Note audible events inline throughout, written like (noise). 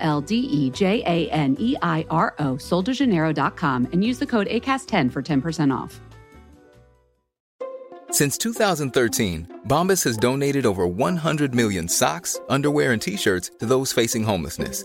L D E J A N E I R O, soldejaneiro.com, and use the code ACAST10 for 10% off. Since 2013, Bombas has donated over 100 million socks, underwear, and t shirts to those facing homelessness.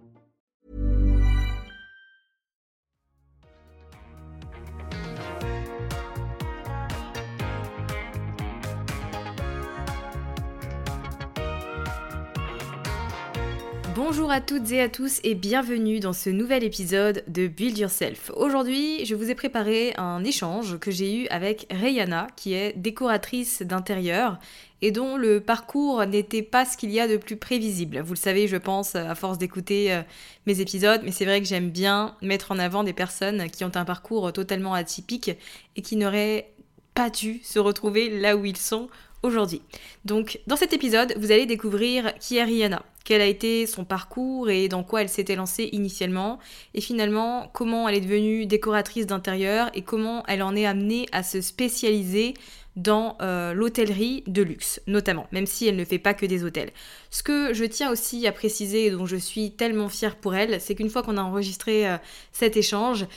Bonjour à toutes et à tous et bienvenue dans ce nouvel épisode de Build Yourself. Aujourd'hui, je vous ai préparé un échange que j'ai eu avec Rayana, qui est décoratrice d'intérieur et dont le parcours n'était pas ce qu'il y a de plus prévisible. Vous le savez, je pense, à force d'écouter euh, mes épisodes, mais c'est vrai que j'aime bien mettre en avant des personnes qui ont un parcours totalement atypique et qui n'auraient pas dû se retrouver là où ils sont aujourd'hui. Donc dans cet épisode, vous allez découvrir qui est Rihanna, quel a été son parcours et dans quoi elle s'était lancée initialement, et finalement comment elle est devenue décoratrice d'intérieur et comment elle en est amenée à se spécialiser dans euh, l'hôtellerie de luxe, notamment, même si elle ne fait pas que des hôtels. Ce que je tiens aussi à préciser et dont je suis tellement fière pour elle, c'est qu'une fois qu'on a enregistré euh, cet échange,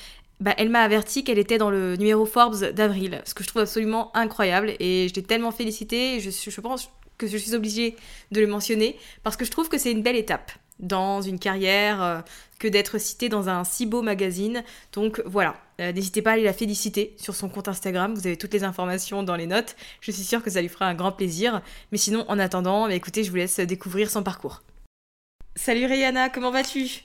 bah, elle m'a averti qu'elle était dans le numéro Forbes d'avril, ce que je trouve absolument incroyable et je l'ai tellement félicitée, je, je pense que je suis obligée de le mentionner parce que je trouve que c'est une belle étape dans une carrière euh, que d'être citée dans un si beau magazine. Donc voilà, euh, n'hésitez pas à aller la féliciter sur son compte Instagram, vous avez toutes les informations dans les notes, je suis sûre que ça lui fera un grand plaisir. Mais sinon, en attendant, bah, écoutez, je vous laisse découvrir son parcours. Salut Rihanna, comment vas-tu?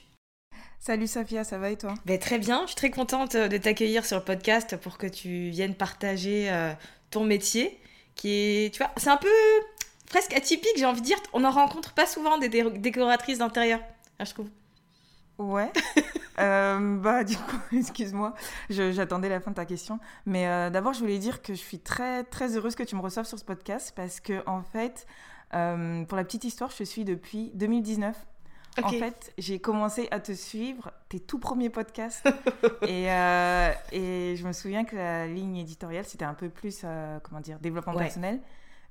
Salut Safia, ça va et toi? Ben, Très bien, je suis très contente de t'accueillir sur le podcast pour que tu viennes partager euh, ton métier, qui est, tu vois, c'est un peu presque atypique, j'ai envie de dire. On n'en rencontre pas souvent des dé décoratrices d'intérieur, hein, je trouve. Ouais. (laughs) euh, bah, du coup, (laughs) excuse-moi, j'attendais la fin de ta question. Mais euh, d'abord, je voulais dire que je suis très, très heureuse que tu me reçoives sur ce podcast parce que, en fait, euh, pour la petite histoire, je suis depuis 2019 Okay. En fait, j'ai commencé à te suivre, tes tout premiers podcasts. (laughs) et, euh, et, je me souviens que la ligne éditoriale, c'était un peu plus, euh, comment dire, développement ouais. personnel.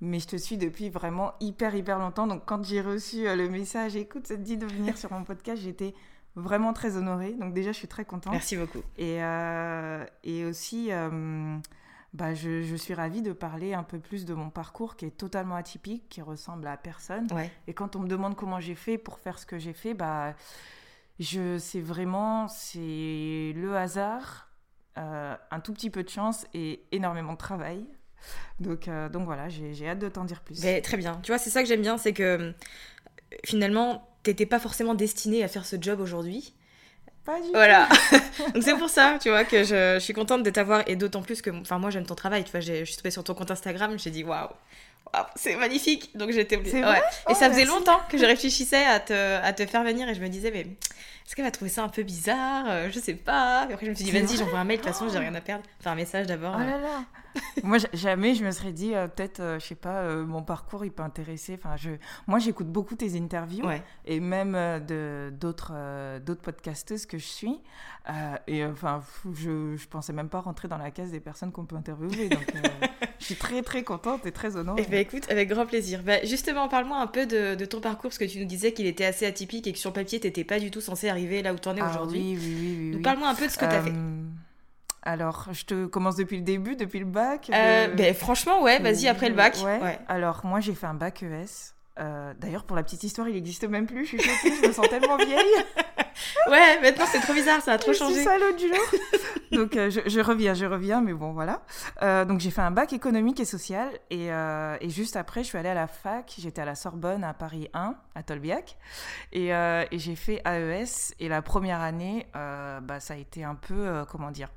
Mais je te suis depuis vraiment hyper, hyper longtemps. Donc, quand j'ai reçu euh, le message, écoute, ça te dit de venir sur mon podcast, j'étais vraiment très honorée. Donc, déjà, je suis très contente. Merci beaucoup. Et, et aussi bah, je, je, suis ravie de parler un peu plus de mon parcours qui est totalement atypique, qui ressemble à personne. Ouais. Et quand on me demande comment j'ai fait pour faire ce que j'ai fait, bah, je c'est vraiment c'est le hasard, euh, un tout petit peu de chance et énormément de travail. Donc, euh, donc voilà, j'ai hâte de t'en dire plus. Mais, très bien. Tu vois, c'est ça que j'aime bien, c'est que finalement, t'étais pas forcément destinée à faire ce job aujourd'hui. Pas du voilà. (laughs) Donc c'est pour ça, tu vois, que je, je suis contente de t'avoir et d'autant plus que, enfin, moi j'aime ton travail. Tu vois, je suis tombée sur ton compte Instagram, j'ai dit waouh, wow, c'est magnifique. Donc j'étais. Ouais. Oh, et ça faisait merci. longtemps que je réfléchissais à te, à te faire venir et je me disais, mais est-ce qu'elle va trouver ça un peu bizarre euh, Je sais pas. Et après je me suis dit, vas-y, j'envoie un mail. De toute façon, j'ai rien à perdre. Enfin, un message d'abord. Oh là là. (laughs) moi, jamais je me serais dit, euh, peut-être, euh, je sais pas, euh, mon parcours, il peut intéresser. Enfin, je... Moi, j'écoute beaucoup tes interviews ouais. et même de d'autres d'autres podcasteuses que je suis. et enfin, je, je pensais même pas rentrer dans la case des personnes qu'on peut interviewer. Donc, je suis très très contente et très honorée. Eh ben, écoute, avec grand plaisir. Bah, justement, parle-moi un peu de, ton parcours, parce que tu nous disais qu'il était assez atypique et que sur papier, tu n'étais pas du tout censé arriver là où tu en es Ah aujourd'hui. oui, oui, oui, oui, Parle-moi un peu de ce que tu as fait. Euh, Alors, je te commence depuis le début, depuis le bac. Euh, ben, franchement, ouais, vas-y, après le bac. Ouais. Ouais. Alors, moi, j'ai fait un bac ES. Euh, D'ailleurs, pour la petite histoire, il n'existe même plus. Je suis choquée, je me sens tellement vieille. (laughs) Ouais, maintenant c'est trop bizarre, ça a trop Je suis changé. salaud du jour. donc, euh, je, je reviens, je reviens, mais bon, voilà. Euh, donc, j'ai fait un bac économique et social. Et, et juste après, je suis allée à la fac. J'étais à la Sorbonne, à Paris 1, à Tolbiac. Et, et j'ai fait AES. Et la première année, bah, ça a été un peu, comment dire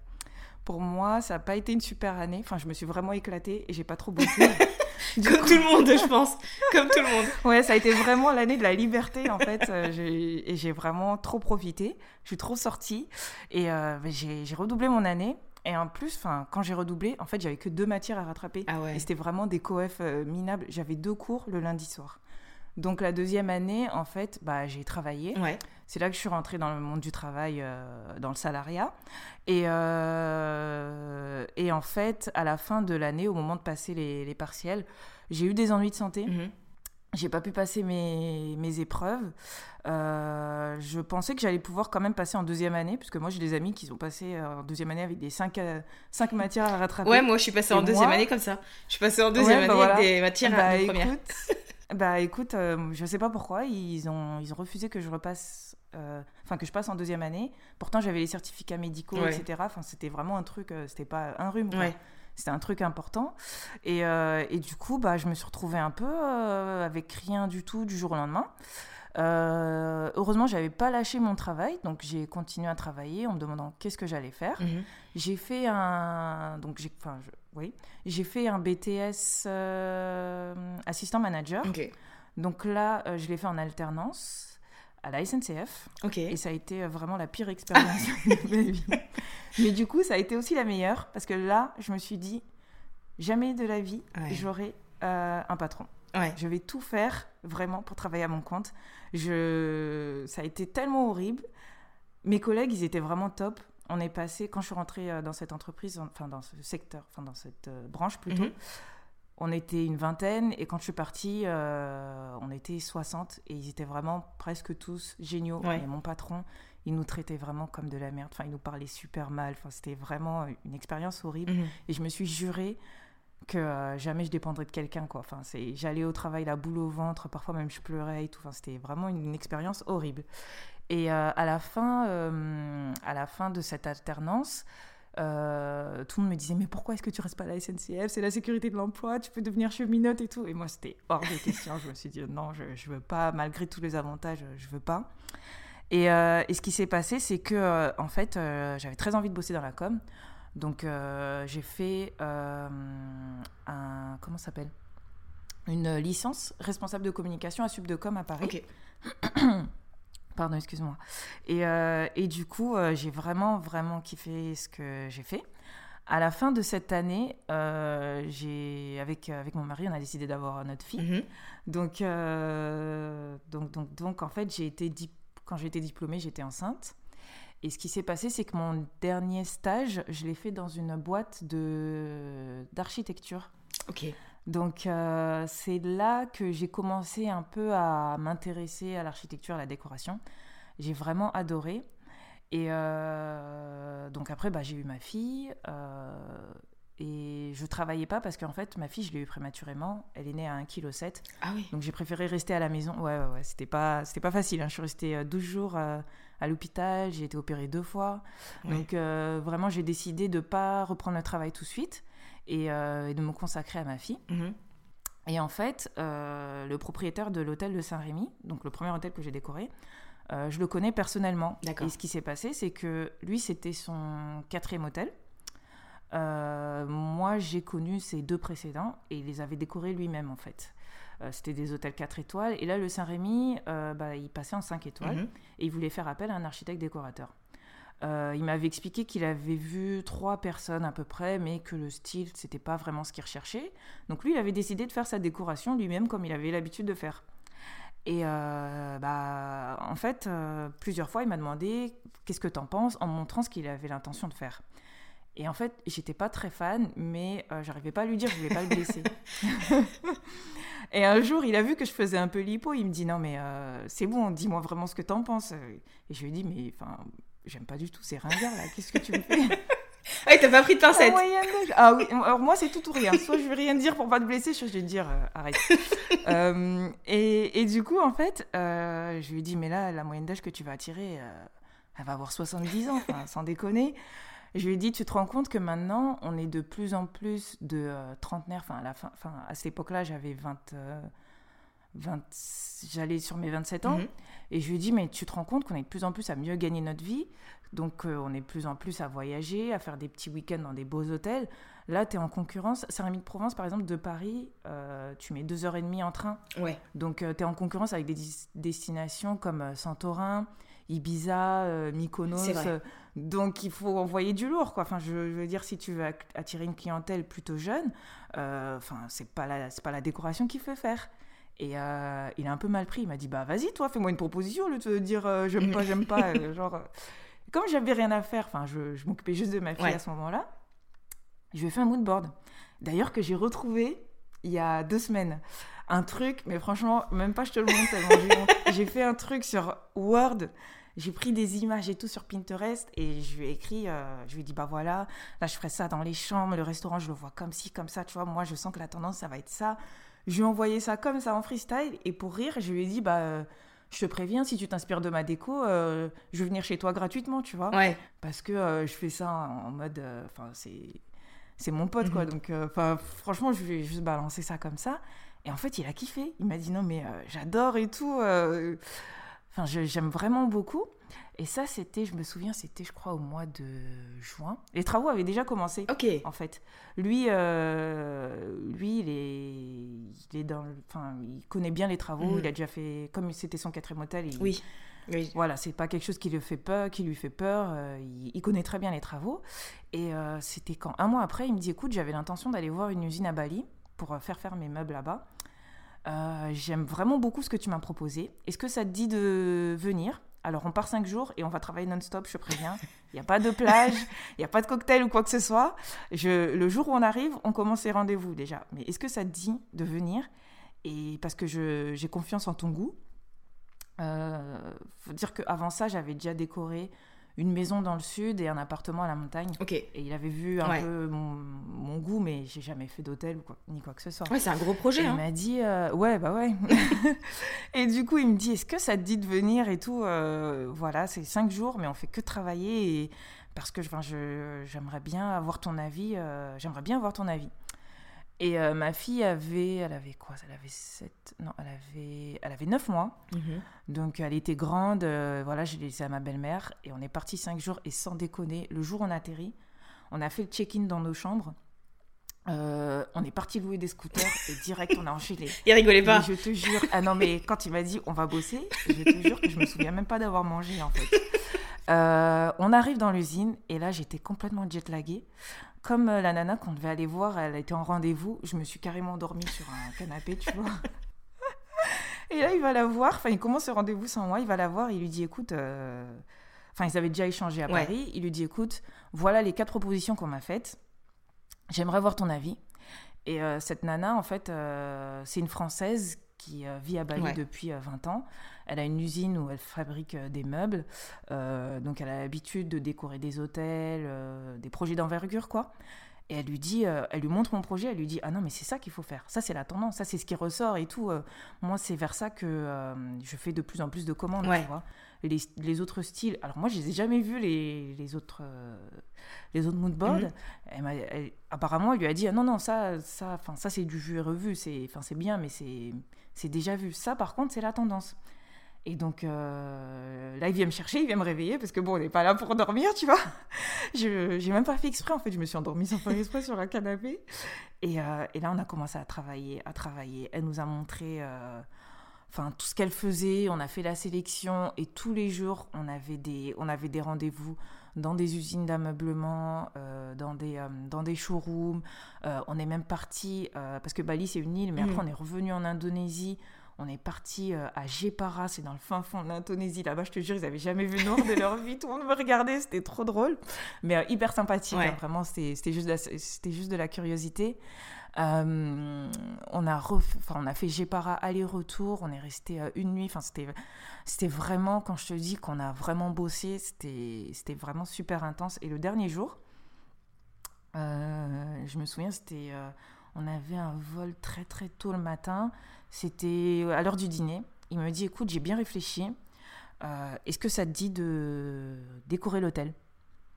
pour moi, ça n'a pas été une super année. Enfin, je me suis vraiment éclatée et j'ai pas trop bossé. (laughs) Comme tout le monde, je pense. Comme tout le monde. Ouais, ça a été vraiment l'année de la liberté en fait. Euh, et j'ai vraiment trop profité. Je suis trop sortie et euh, j'ai redoublé mon année. Et en plus, quand j'ai redoublé, en fait, j'avais que deux matières à rattraper. Ah ouais. Et c'était vraiment des coefs euh, minables. J'avais deux cours le lundi soir. Donc la deuxième année, en fait, bah, j'ai travaillé. Ouais. C'est là que je suis rentrée dans le monde du travail, euh, dans le salariat. Et, euh, et en fait, à la fin de l'année, au moment de passer les, les partiels, j'ai eu des ennuis de santé. Mhm. J'ai pas pu passer mes, mes épreuves. Euh, je pensais que j'allais pouvoir quand même passer en deuxième année, puisque moi j'ai des amis qui sont passés en deuxième année avec des cinq, euh, cinq matières à rattraper. Ouais, moi je suis passée Et en deuxième année comme ça. Je suis passée en deuxième Ouais, année bah voilà. avec des matières bah, à de première. (laughs) bah écoute, euh, je sais pas pourquoi, ils ont, ils ont refusé que je repasse, euh, enfin que je passe en deuxième année. Pourtant j'avais les certificats médicaux, Ouais. etc. Enfin c'était vraiment un truc, euh, c'était pas un rhume. Ouais. C'était un truc important. Et, euh, et du coup, bah, je me suis retrouvée un peu avec rien du tout du jour au lendemain. Euh, heureusement, j'avais pas lâché mon travail, donc j'ai continué à travailler en me demandant qu'est-ce que j'allais faire. Mhm. J'ai fait un, donc j'ai, enfin, je- oui, j'ai fait un BTS euh, assistant manager. Donc là, euh, je l'ai fait en alternance à la SNCF. Et ça a été euh, vraiment la pire expérience (laughs) de ma vie. Mais du coup, ça a été aussi la meilleure parce que là, je me suis dit, jamais de la vie, Ouais. j'aurai euh, un patron. Ouais. Je vais tout faire vraiment pour travailler à mon compte. Je... Ça a été tellement horrible. Mes collègues, ils étaient vraiment top. On est passé, quand je suis rentrée euh, dans cette entreprise, enfin dans ce secteur, enfin dans cette euh, branche plutôt, Mhm. on était une vingtaine. Et quand je suis partie, euh, on était 60. Et ils étaient vraiment presque tous géniaux. Ouais. Et mon patron, il nous traitait vraiment comme de la merde. Enfin, il nous parlait super mal. Enfin, c'était vraiment une expérience horrible. Mhm. Et je me suis juré que euh, jamais je dépendrais de quelqu'un quoi. Enfin, c'est j'allais au travail la boule au ventre, parfois même je pleurais et tout. Enfin, c'était vraiment une, expérience horrible. Et euh, à la fin euh, à la fin de cette alternance tout le monde me disait mais pourquoi est-ce que tu restes pas à la SNCF c'est la sécurité de l'emploi tu peux devenir cheminote et tout et moi c'était hors de question je me suis dit non je, je veux pas malgré tous les avantages je veux pas et, et ce qui s'est passé c'est que en fait j'avais très envie de bosser dans la com donc euh, j'ai fait euh, un comment s'appelle? Une licence responsable de communication à Subdecom à Paris. (coughs) Pardon, excuse-moi. Et, euh, et du coup, j'ai vraiment, vraiment kiffé ce que j'ai fait. À la fin de cette année, j'ai avec, avec mon mari, on a décidé d'avoir notre fille. Mhm. Donc, donc, donc, donc, en fait, j'ai été dip- quand j'ai été diplômée, j'étais enceinte. Et ce qui s'est passé, c'est que mon dernier stage, je l'ai fait dans une boîte de d'architecture. Ok. Donc, euh, c'est là que j'ai commencé un peu à m'intéresser à l'architecture, à la décoration. J'ai vraiment adoré. Et euh, donc après, bah, j'ai eu ma fille. euh, et je travaillais pas parce qu'en fait, ma fille, je l'ai eu prématurément. Elle est née à 1,7 kg. Ah oui. Donc j'ai préféré rester à la maison. Ouais, ouais, ouais. C'était pas, c'était pas facile. hein. Je suis restée euh, 12 jours euh, à l'hôpital. J'ai été opérée deux fois. Donc euh, vraiment, j'ai décidé de pas reprendre le travail tout de suite et, euh, et de me consacrer à ma fille. Mhm. Et en fait, euh, le propriétaire de l'hôtel de Saint-Rémy, donc le premier hôtel que j'ai décoré, euh, je le connais personnellement. Et ce qui s'est passé, c'est que lui, c'était son quatrième hôtel. Euh, moi, j'ai connu ses deux précédents et il les avait décorés lui-même, en fait. Euh, c'était des hôtels 4 étoiles. Et là, le Saint-Rémy, euh, bah, il passait en 5 étoiles Mhm. et il voulait faire appel à un architecte décorateur. Il m'avait expliqué qu'il avait vu trois personnes à peu près, mais que le style, c'était pas vraiment ce qu'il recherchait. Donc lui, il avait décidé de faire sa décoration lui-même comme il avait l'habitude de faire. Et euh, bah, en fait, euh, plusieurs fois, il m'a demandé qu'est-ce que t'en penses en me montrant ce qu'il avait l'intention de faire. Et en fait, j'étais pas très fan, mais euh, j'arrivais pas à lui dire, je voulais pas le blesser. (laughs) et un jour, il a vu que je faisais un peu lipo, il me dit non mais euh, c'est bon, dis-moi vraiment ce que t'en penses. Et je lui ai dit mais enfin, j'aime pas du tout ces ringards là, qu'est-ce que tu me fais? (laughs) Ah, t'as pas pris de pincette Ah oui, alors moi c'est tout ou rien. Soit je vais rien dire pour pas te blesser, soit je vais te dire euh, arrête. (laughs) Euh, et, et, du coup, en fait, euh, je lui ai dit, mais là, la moyenne d'âge que tu vas attirer, elle va avoir 70 ans, sans déconner. Je lui ai dit, tu te rends compte que maintenant, on est de plus en plus de trentenaires. Enfin, à, la fin, à cette époque-là, j'avais 20, 20 j'allais sur mes 27 ans. Mhm. Et je lui ai dit, mais tu te rends compte qu'on est de plus en plus à mieux gagner notre vie. Donc, on est de plus en plus à voyager, à faire des petits week-ends dans des beaux hôtels. Là, tu es en concurrence. Saint-Rémy de Provence, par exemple, de Paris, euh, tu mets deux heures et demie en train. Ouais. Donc, euh, tu es en concurrence avec des destinations comme euh, Santorin, Ibiza, Mykonos. donc, il faut envoyer du lourd, quoi. Enfin, je, veux dire, si tu veux attirer une clientèle plutôt jeune, enfin, c'est pas la, c'est pas la décoration qu'il faut faire. Et il a un peu mal pris. Il m'a dit, bah vas-y, toi, fais-moi une proposition, le te dire j'aime pas, j'aime pas. (laughs) genre, comme j'avais rien à faire, enfin, je, je m'occupais juste de ma fille à ce moment-là je lui ai fait un mood board. D'ailleurs, que j'ai retrouvé il y a deux semaines. Un truc, mais franchement, même pas je te le montre tellement (laughs) j'ai fait un truc sur Word. J'ai pris des images et tout sur Pinterest et je lui ai écrit, euh, je lui ai dit, bah voilà, là je ferai ça dans les chambres, le restaurant je le vois comme ci, comme ça, tu vois, moi je sens que la tendance ça va être ça. Je lui ai envoyé ça comme ça en freestyle et pour rire, je lui ai dit, bah euh, je te préviens, si tu t'inspires de ma déco, euh, je vais venir chez toi gratuitement, tu vois. Ouais. Parce que je fais ça en mode, enfin c'est c'est mon pote, quoi. Mhm. Donc, euh, franchement, je vais juste balancer ça comme ça. Et en fait, il a kiffé. Il m'a dit non, mais euh, j'adore et tout. Euh. Enfin, j'aime vraiment beaucoup. Et ça, c'était, je me souviens, c'était, je crois, au mois de juin. Les travaux avaient déjà commencé. Ok. En fait, lui, lui, il est, il est dans, enfin, il connaît bien les travaux. Mhm. Il a déjà fait, comme c'était son quatrième hôtel. Il, oui. Oui. Voilà, c'est pas quelque chose qui lui fait peur, qui lui fait peur. Euh, il, connaît très bien les travaux. Et euh, c'était quand un mois après, il me dit écoute, j'avais l'intention d'aller voir une usine à Bali pour euh, faire faire mes meubles là-bas. J'aime vraiment beaucoup ce que tu m'as proposé. Est-ce que ça te dit de venir? Alors, on part cinq jours et on va travailler non-stop, je préviens. Il n'y a pas de plage, il n'y a pas de cocktail ou quoi que ce soit. Je, le jour où on arrive, on commence les rendez-vous déjà. Mais est-ce que ça te dit de venir? Et parce que j'ai confiance en ton goût, euh, faut dire qu'avant ça, j'avais déjà décoré une maison dans le sud et un appartement à la montagne. Ok. Et il avait vu un peu mon, goût, mais j'ai jamais fait d'hôtel ou quoi, ni quoi que ce soit. Ouais, c'est un gros projet. Il hein. m'a dit, euh, ouais, bah ouais. (laughs) et du coup, il me dit, est-ce que ça te dit de venir et tout euh, Voilà, c'est cinq jours, mais on fait que travailler et parce que je, j'aimerais bien avoir ton avis. Euh, j'aimerais bien avoir ton avis. Et euh, ma fille avait, elle avait quoi? Elle avait 7, non, elle avait, elle avait 9 mois. Mhm. Donc elle était grande. Euh, voilà, je l'ai laissée à ma belle-mère. Et on est parti 5 jours. Et sans déconner, le jour où on a atterri, on a fait le check-in dans nos chambres. Euh, on est parti louer des scooters et direct on a enchaîné. (laughs) Il rigolait pas. je te jure. Ah non, mais quand il m'a dit on va bosser, je te jure que je me souviens même pas d'avoir mangé en fait. on arrive dans l'usine et là j'étais complètement jet laguée comme euh, la nana qu'on devait aller voir, elle était en rendez-vous, je me suis carrément endormie sur un canapé, tu vois. Et là, il va la voir, enfin, il commence ce rendez-vous sans moi, il va la voir, il lui dit, écoute, euh, enfin, ils avaient déjà échangé à Paris, il lui dit, écoute, voilà les quatre propositions qu'on m'a faites, j'aimerais voir ton avis. Et euh, cette nana, en fait, c'est une Française qui vit à Bali depuis 20 ans. Elle a une usine où elle fabrique euh, des meubles. Euh, donc elle a l'habitude de décorer des hôtels, euh, des projets d'envergure, quoi. Et elle lui dit, elle lui montre mon projet, elle lui dit ah non mais c'est ça qu'il faut faire, ça c'est la tendance, ça c'est ce qui ressort et tout. moi c'est vers ça que je fais de plus en plus de commandes, tu vois. Les, les, autres styles, alors moi je les ai jamais vus les, les autres les autres moodboards. Mhm. apparemment elle lui a dit ah non non ça ça enfin ça c'est du vu et revu, c'est enfin c'est bien mais c'est c'est déjà vu. Ça par contre c'est la tendance. Et donc euh, là, il vient me chercher, il vient me réveiller parce que bon, on n'est pas là pour dormir, tu vois. (laughs) Je n'ai même pas fait exprès, en fait, je me suis endormie sans faire exprès sur un canapé. Et, euh, là, on a commencé à travailler, à travailler. Elle nous a montré euh, enfin tout ce qu'elle faisait, on a fait la sélection et tous les jours, on avait des, on avait des rendez-vous dans des usines d'ameublement, dans, des, dans des showrooms. on est même parti, parce que Bali, c'est une île, mais après, on est revenu en Indonésie On est parti euh, à Jepara, c'est dans le fin fond de l'Indonésie. Là-bas, je te jure, ils n'avaient jamais vu Nord de leur vie. Tout le monde me regardait, c'était trop drôle. Mais euh, hyper sympathique, Ouais. hein, vraiment, c'était juste, de la- c'était juste de la curiosité. Euh, on, a ref- enfin, on a fait Jepara aller-retour, on est resté euh, une nuit. Enfin, c'était vraiment, quand je te dis qu'on a vraiment bossé, c'était c'était vraiment super intense. Et le dernier jour, je me souviens, c'était, on avait un vol très très tôt le matin. C'était à l'heure du dîner. Il me dit, écoute, j'ai bien réfléchi. Euh, Est-ce que ça te dit de décorer l'hôtel?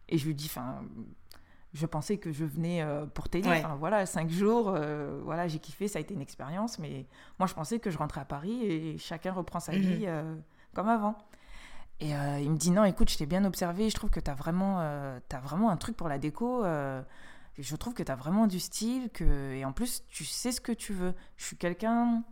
Et je lui dis, enfin, je pensais que je venais euh, pour t'aider. Ouais. Enfin, voilà, cinq jours, euh, voilà, j'ai kiffé, ça a été une expérience. Mais moi, je pensais que je rentrais à Paris et chacun reprend sa Mhm. vie euh, comme avant. Et euh, il me dit non, écoute, je t'ai bien observé, je trouve que tu as euh, vraiment un truc pour la déco. Euh, je trouve que tu as vraiment du style, que... et en plus, tu sais ce que tu veux. Je suis quelqu'un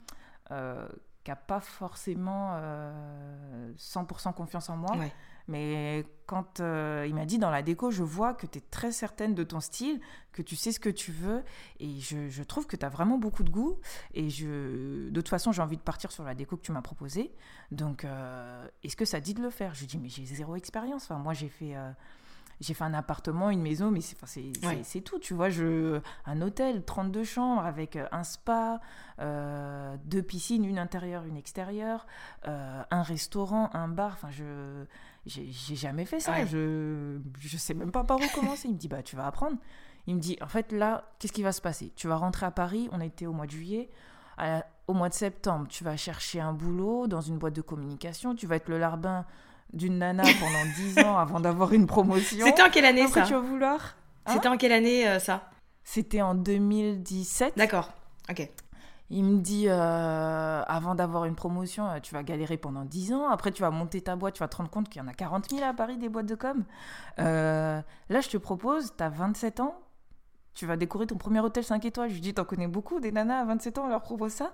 euh, qui n'a pas forcément euh, 100% confiance en moi. Ouais. Mais quand euh, il m'a dit dans la déco, je vois que tu es très certaine de ton style, que tu sais ce que tu veux. Et je, je trouve que tu as vraiment beaucoup de goût. Et je, de toute façon, j'ai envie de partir sur la déco que tu m'as proposée. Donc, euh, est-ce que ça dit de le faire? Je lui dis, mais j'ai zéro expérience. Enfin, moi, j'ai fait. euh, j'ai fait un appartement, une maison, mais c'est Ouais. tout, tu vois. Je, un hôtel, 32 chambres, avec euh, un spa, euh, deux piscines, une intérieure, une extérieure, euh, un restaurant, un bar. Enfin, je j'ai j'ai jamais fait ça. Ouais. Je je sais même pas par où commencer. Il me dit bah tu vas apprendre. Il me dit en fait là qu'est-ce qui va se passer? Tu vas rentrer à Paris. On était au mois de juillet. À- au mois de septembre, tu vas chercher un boulot dans une boîte de communication. Tu vas être le larbin d'une nana pendant 10 (laughs) ans avant d'avoir une promotion. C'était en quelle année Après, ça tu vas vouloir. Hein C'était en quelle année euh, ça? C'était en 2017. D'accord. Ok. Il me dit, euh, avant d'avoir une promotion, euh, tu vas galérer pendant 10 ans. Après, tu vas monter ta boîte, tu vas te rendre compte qu'il y en a 40 000 à Paris, des boîtes de com. Euh, là, je te propose, tu as 27 ans, tu vas décorer ton premier hôtel 5 étoiles. Je lui dis, t'en connais beaucoup, des nanas à 27 ans, on leur propose ça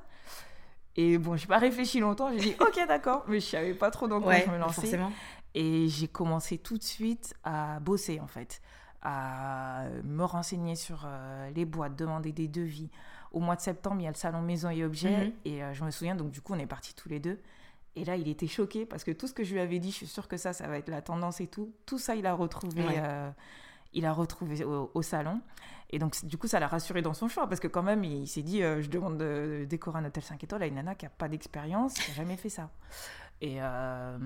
Et bon, j'ai pas réfléchi longtemps, j'ai dit, (laughs) ok, d'accord, mais je savais pas trop dans quoi Ouais, je me lançais. forcément. Et j'ai commencé tout de suite à bosser, en fait, à me renseigner sur euh, les boîtes, demander des devis. Au mois de septembre, il y a le salon Maison et Objets. Mhm. Et euh, je me souviens, donc du coup, on est partis tous les deux. Et là, il était choqué parce que tout ce que je lui avais dit, je suis sûre que ça, ça va être la tendance et tout. Tout ça, il a retrouvé, Ouais. euh, il a retrouvé au, au salon. Et donc, du coup, ça l'a rassuré dans son choix parce que quand même, il, s'est dit, euh, je demande de, de décorer un hôtel 5 étoiles à une nana qui n'a pas d'expérience, qui n'a jamais fait ça. Et, euh,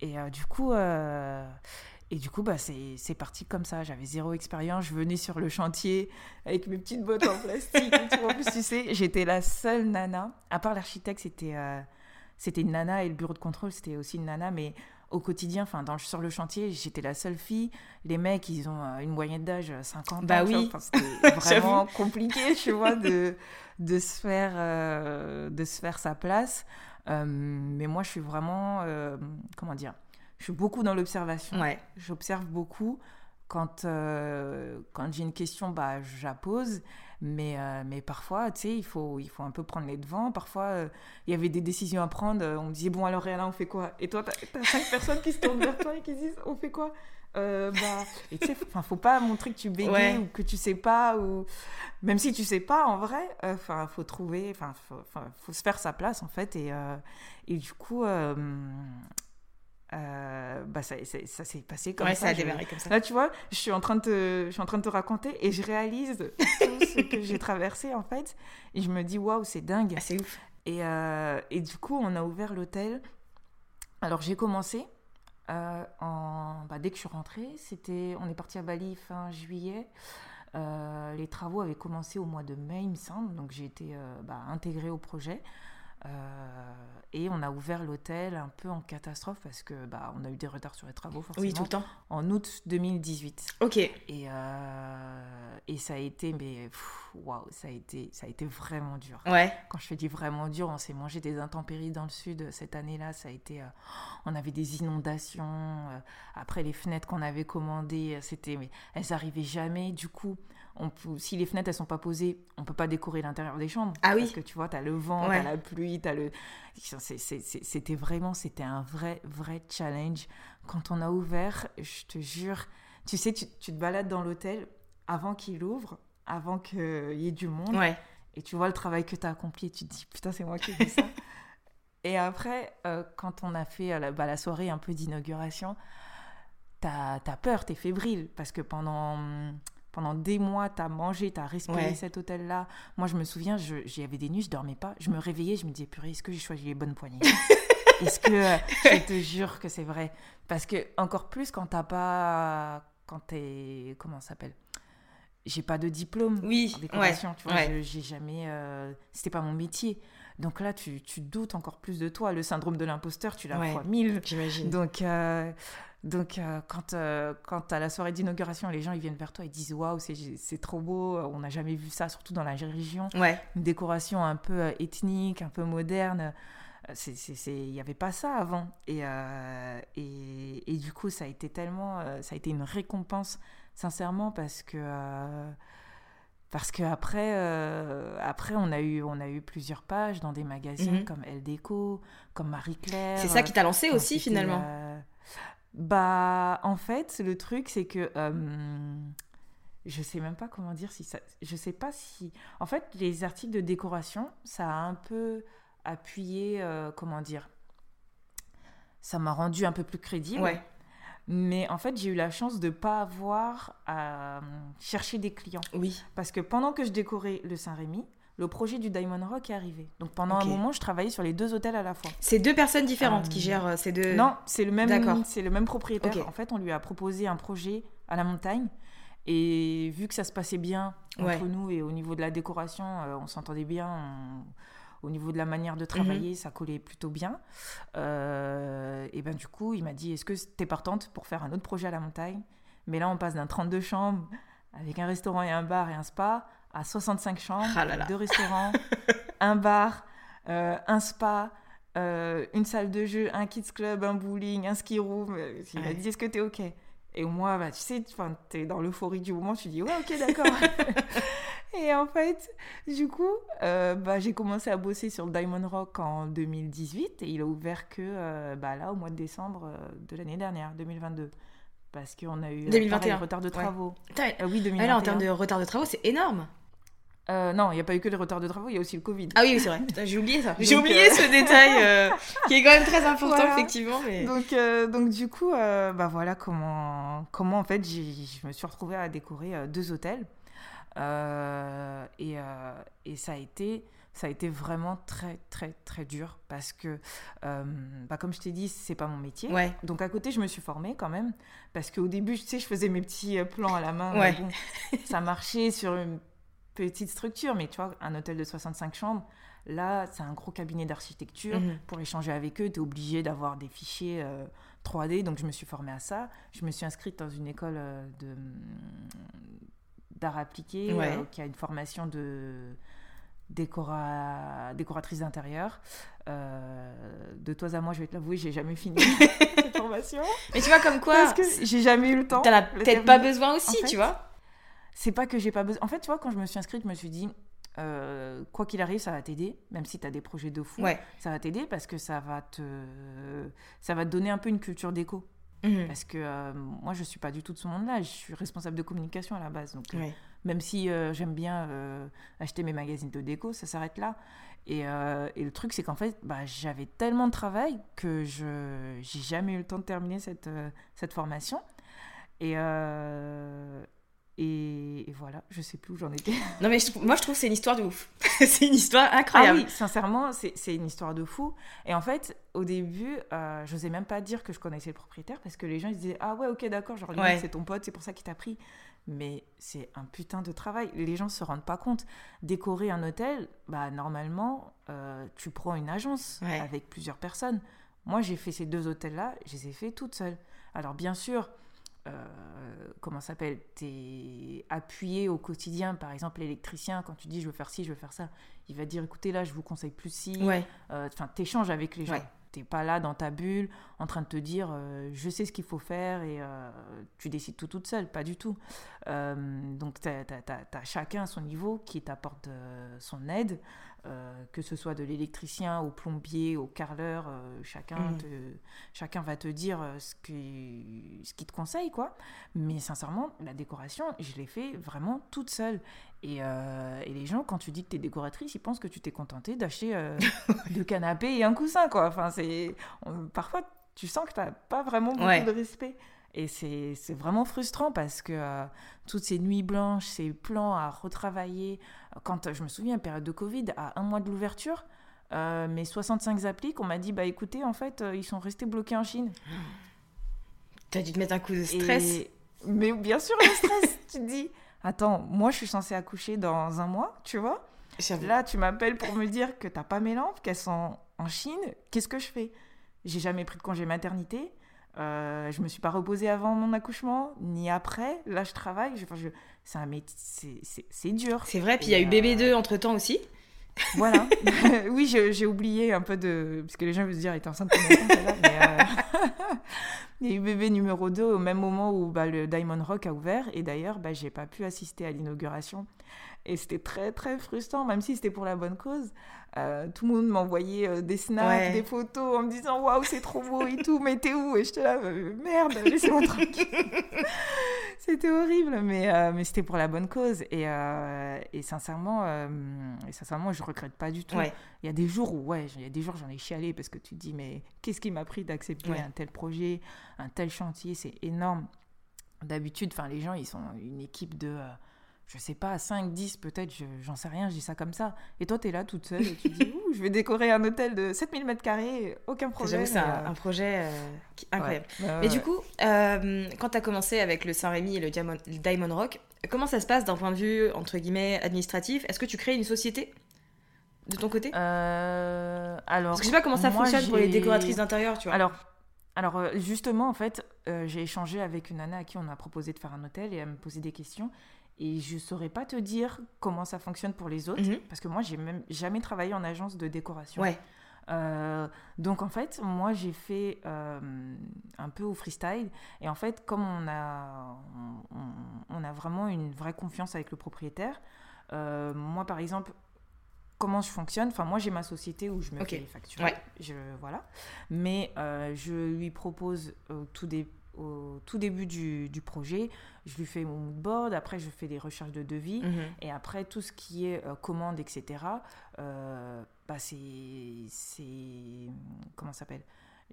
et euh, du coup, euh, et du coup, bah, c'est parti comme ça. J'avais zéro expérience. Je venais sur le chantier avec mes petites bottes en plastique. En plus, tu sais, j'étais la seule nana. À part l'architecte, c'était euh, c'était une nana et le bureau de contrôle, c'était aussi une nana. Mais au quotidien, enfin, dans, sur le chantier, j'étais la seule fille. Les mecs, ils ont euh, une moyenne d'âge euh, 50 Bah ans. tu vois. oui. (laughs) C'était vraiment compliqué, tu vois, de, de, se faire, euh, de se faire sa place. Euh, mais moi, je suis vraiment, euh, comment dire, je suis beaucoup dans l'observation. Ouais. J'observe beaucoup. Quand, euh, quand j'ai une question, bah, je la pose. Mais, euh, mais parfois, tu sais, il faut, il faut un peu prendre les devants. Parfois, euh, il y avait des décisions à prendre. On me disait, bon, alors, Réala, on fait quoi? Et toi, t'as as cinq personnes qui se tournent vers toi et qui disent, on fait quoi? Bah, et tu sais, faut, pas montrer que tu bégayes Ouais. ou que tu sais pas. Ou... Même si tu sais pas, en vrai, enfin, faut trouver, enfin, faut, se faire sa place, en fait. Et, et du coup, euh, bah, ça, ça- ça s'est passé comme Ouais, ça. ça a démarré comme ça. Là, tu vois, je suis en train de te, je suis en train de te raconter et je réalise tout ce que j'ai traversé en fait. Et je me dis, waouh, c'est dingue. Ah, c'est ouf. Et, euh, et du coup, on a ouvert l'hôtel. Alors, j'ai commencé euh, en, bah, dès que je suis rentrée. C'était, on est parti à Bali fin juillet. Les travaux avaient commencé au mois de mai, il me semble. Donc, j'ai été bah, intégrée au projet. Euh, et on a ouvert l'hôtel un peu en catastrophe parce que bah, on a eu des retards sur les travaux forcément Oui, tout le temps. en août 2018 Ok. et, euh, et ça a été mais waouh ça a été ça a été vraiment dur Ouais. quand je te dis vraiment dur on s'est mangé des intempéries dans le sud cette année-là ça a été euh, on avait des inondations euh, après les fenêtres qu'on avait commandées euh, c'était mais elles arrivaient jamais du coup on peut- si les fenêtres elles sont pas posées on peut pas décorer l'intérieur des chambres Ah oui. parce que tu vois tu as le vent Ouais. t'as la pluie t'as le c'est- c'est- c'est- c'était vraiment c'était un vrai vrai challenge quand on a ouvert je te jure tu sais tu, tu te balades dans l'hôtel avant qu'il ouvre avant qu'il y ait du monde Ouais. et tu vois le travail que tu as accompli et tu te dis putain c'est moi qui ai fait ça (laughs) Et après, euh, quand on a fait euh, la, bah, la soirée un peu d'inauguration, t'as as peur, t'es fébrile, parce que pendant, pendant des mois, t'as mangé, t'as respiré Ouais. cet hôtel-là. Moi, je me souviens, j'y avais des nuits, je dormais pas. Je me réveillais, je me disais, purée, est-ce que j'ai choisi les bonnes poignées? (laughs) Est-ce que, euh, je te jure que c'est vrai? Parce que, encore plus quand t'as pas... Quand t'es... Comment ça s'appelle? J'ai pas de diplôme Oui, en décoration, ouais, tu vois, ouais. je- j'ai jamais... euh, C'était pas mon métier. Donc là, tu, tu doutes encore plus de toi. Le syndrome de l'imposteur, tu l'as fois mille. J'imagine. Donc, euh, donc euh, quand, euh, quand à la soirée d'inauguration, les gens ils viennent vers toi et disent Waouh, c'est trop beau, on n'a jamais vu ça, surtout dans la région. Ouais. Une décoration un peu euh, ethnique, un peu moderne. Il n'y avait pas ça avant. Et, euh, et, et du coup, ça a été tellement. ça a été une récompense, sincèrement, parce que. parce qu'après, après, on, a eu, on a eu plusieurs pages dans des magazines Mhm. comme Elle Déco, comme Marie-Claire. C'est ça qui t'a lancé aussi finalement. Bah, en fait, le truc, c'est que euh, je sais même pas comment dire si ça. Je sais pas si. En fait, les articles de décoration, ça a un peu appuyé. euh, comment dire Ça m'a rendu un peu plus crédible. Ouais. Mais en fait, j'ai eu la chance de pas avoir à euh, chercher des clients. Oui. Parce que pendant que je décorais le Saint-Rémy, le projet du Diamond Rock est arrivé. Donc pendant un moment, je travaillais sur les deux hôtels à la fois. C'est deux personnes différentes Euh, qui gèrent euh, ces deux. Non, c'est le même, c'est le même propriétaire. En fait, on lui a proposé un projet à la montagne. Et vu que ça se passait bien entre Ouais. nous et au niveau de la décoration, euh, on s'entendait bien. on- Au niveau de la manière de travailler, Mhm. ça collait plutôt bien. Euh, et ben du coup, il m'a dit Est-ce que t'es partante pour faire un autre projet à la montagne? Mais là, on passe d'un 32 chambres avec un restaurant et un bar et un spa à 65 chambres, Ah là là. avec deux restaurants, (laughs) un bar, euh, un spa, euh, une salle de jeu, un kids club, un bowling, un ski room. Euh, Il m'a Ouais. dit est-ce que t'es ok? Et moi, bah, tu sais, t'es dans l'euphorie du moment, tu dis ouais, ok, d'accord. (laughs) et en fait, du coup, euh, bah, j'ai commencé à bosser sur le Diamond Rock en 2018 et il a ouvert que bah, là, au mois de décembre de l'année dernière, 2022. Parce qu'on a eu 2021. pareil, retard de travaux. Euh, oui, ah 2021. là, en termes de retard de travaux, c'est énorme. Euh, non, il n'y a pas eu que les retards de travaux, il y a aussi le Covid. Ah oui, c'est vrai. J'ai oublié ça. (laughs) J'ai oublié euh, ce détail euh, (laughs) qui est quand même très important, Voilà. effectivement. Mais... Donc, euh, donc du coup, euh, bah voilà comment, comment en fait je me suis retrouvée à décorer euh, deux hôtels. Euh, et, euh, et ça a été ça a été vraiment très très très dur parce que euh, bah, comme je t'ai dit c'est pas mon métier Ouais. donc à côté je me suis formée quand même parce qu'au début tu sais je faisais mes petits euh, plans à la main mais Ouais. bon, ça marchait sur une petite structure mais tu vois un hôtel de 65 chambres là c'est un gros cabinet d'architecture Mhm. pour échanger avec eux tu es obligé d'avoir des fichiers euh, 3D donc je me suis formée à ça je me suis inscrite dans une école euh, de d'art appliqué Ouais. euh, qui a une formation de décora... décoratrice d'intérieur. Euh, de toi à moi, je vais te l'avouer, j'ai jamais fini (laughs) cette formation. Mais tu vois, comme quoi, Parce que j'ai jamais eu le temps. t'en as peut-être pas besoin aussi, En fait, tu vois. C'est pas que j'ai pas besoin. En fait, tu vois, quand je me suis inscrite, je me suis dit, euh, quoi qu'il arrive, ça va t'aider, même si tu as des projets de fou. Ouais. Ça va t'aider parce que ça va te, ça va te donner un peu une culture d'éco. Mhm. Parce que euh, moi, je suis pas du tout de ce monde-là. Je suis responsable de communication à la base. Donc, euh, même si j'aime bien acheter mes magazines de déco, ça s'arrête là. Et, et le truc, c'est qu'en fait, bah, j'avais tellement de travail que je j'ai jamais eu le temps de terminer cette, cette formation. Et, euh, et, et voilà, je sais plus où j'en étais. (laughs) Non, mais je moi, je trouve que c'est une histoire de ouf. (laughs) c'est une histoire Ah incroyable. oui, sincèrement, c'est une histoire de fou. Et en fait, au début, euh, je n'osais même pas dire que je connaissais le propriétaire parce que les gens ils se disaient Ah ouais, ok, d'accord, genre Ouais. c'est ton pote, c'est pour ça qu'il t'a pris. Mais c'est un putain de travail. Les gens se rendent pas compte. Décorer un hôtel, bah normalement, euh, tu prends une agence Ouais. avec plusieurs personnes. Moi, j'ai fait ces deux hôtels-là, je les ai fait toute seule. Alors bien sûr, euh, comment ça s'appelle T'es appuyé au quotidien. Par exemple, l'électricien, quand tu dis je veux faire ci, je veux faire ça, il va dire écoutez, là, je vous conseille plus ci. Ouais. Euh, Enfin, t'échanges avec les gens. Ouais. T'es pas là dans ta bulle en train de te dire euh, je sais ce qu'il faut faire et euh, tu décides tout toute seule. Pas du tout. Donc, t'as as, chacun à son niveau qui t'apporte son aide, euh, que ce soit de l'électricien au plombier, au carreleur, euh, chacun, Mhm. te, chacun va te dire euh, ce qu'il ce qu'il te conseille, quoi. Mais sincèrement, la décoration, je l'ai fait vraiment toute seule. Et, euh, et, les gens, quand tu dis que tu es décoratrice, ils pensent que tu t'es contentée d'acheter (laughs) deux canapés et un coussin, quoi. Enfin, c'est... Parfois, tu sens que tu n'as pas vraiment beaucoup de respect. Et c'est, c'est vraiment frustrant parce que euh, toutes ces nuits blanches, ces plans à retravailler, quand je me souviens, période de Covid, à un mois de l'ouverture, mes 65 applis, on m'a dit, bah écoutez, en fait, ils sont restés bloqués en Chine. Tu as dû te mettre un coup de stress. Mais bien sûr, le stress, (laughs) tu te dis attends, moi je suis censée accoucher dans un mois, tu vois. Là, tu m'appelles pour me dire que t'as pas mes lampes, qu'elles sont en Chine. Qu'est-ce que je fais? J'ai jamais pris de congé maternité. Euh, je me suis pas reposée avant mon accouchement, ni après. Là, je travaille. Je, enfin, je, c'est un c'est dur. C'est vrai. Puis il y a eu bébé 2 entre temps aussi. Voilà. (laughs) (laughs) oui, j'ai oublié un peu de. Parce que les gens veulent se dire, elle était enceinte pendant longtemps, mais, euh, (laughs) Il y a eu bébé numéro 2 au même moment où bah, le Diamond Rock a ouvert. Et d'ailleurs, bah, j'ai pas pu assister à l'inauguration. Et c'était très, très frustrant, même si c'était pour la bonne cause. Euh, tout le monde m'envoyait euh, des snaps, des photos en me disant waouh, c'est trop beau et tout, mais t'es où? Et j'étais là, euh, merde, laissez-moi tranquille. (laughs) c'était horrible, mais, mais c'était pour la bonne cause. Et, et sincèrement, et sincèrement, je regrette pas du tout. Il y a des jours où, ouais, il y a des jours j'en ai chialé parce que tu te dis, mais qu'est-ce qui m'a pris d'accepter un tel projet, un tel chantier? C'est énorme. D'habitude, enfin, les gens, ils sont une équipe de je sais pas, 5, 10 peut-être, j'en sais rien, je dis ça comme ça. Et toi, tu es là toute seule et tu dis, (laughs) je vais décorer un hôtel de 7000 mètres carrés, aucun problème. c'est un, euh, projet euh, incroyable. Et du coup, euh, quand tu as commencé avec le Saint-Rémy et le Diamond, Diamond, Rock, comment ça se passe d'un point de vue, entre guillemets, administratif? Est-ce que tu crées une société de ton côté? Alors, Parce que je sais pas comment ça fonctionne pour les décoratrices d'intérieur, tu vois. Alors, alors justement, en fait, j'ai échangé avec une nana à qui on a proposé de faire un hôtel et elle me posait des questions. Et je saurais pas te dire comment ça fonctionne pour les autres, mhm. parce que moi, j'ai même jamais travaillé en agence de décoration. Ouais. Euh, donc en fait, moi j'ai fait euh, un peu au freestyle et en fait comme on a, on, a vraiment une vraie confiance avec le propriétaire, euh, moi par exemple, comment je fonctionne, enfin moi j'ai ma société où je me fais les factures, je, voilà, mais je lui propose tout des au tout début du, du, projet, je lui fais mon mood board, après je fais des recherches de devis, mhm. et après tout ce qui est euh, commande, etc., euh, bah c'est... Comment ça s'appelle?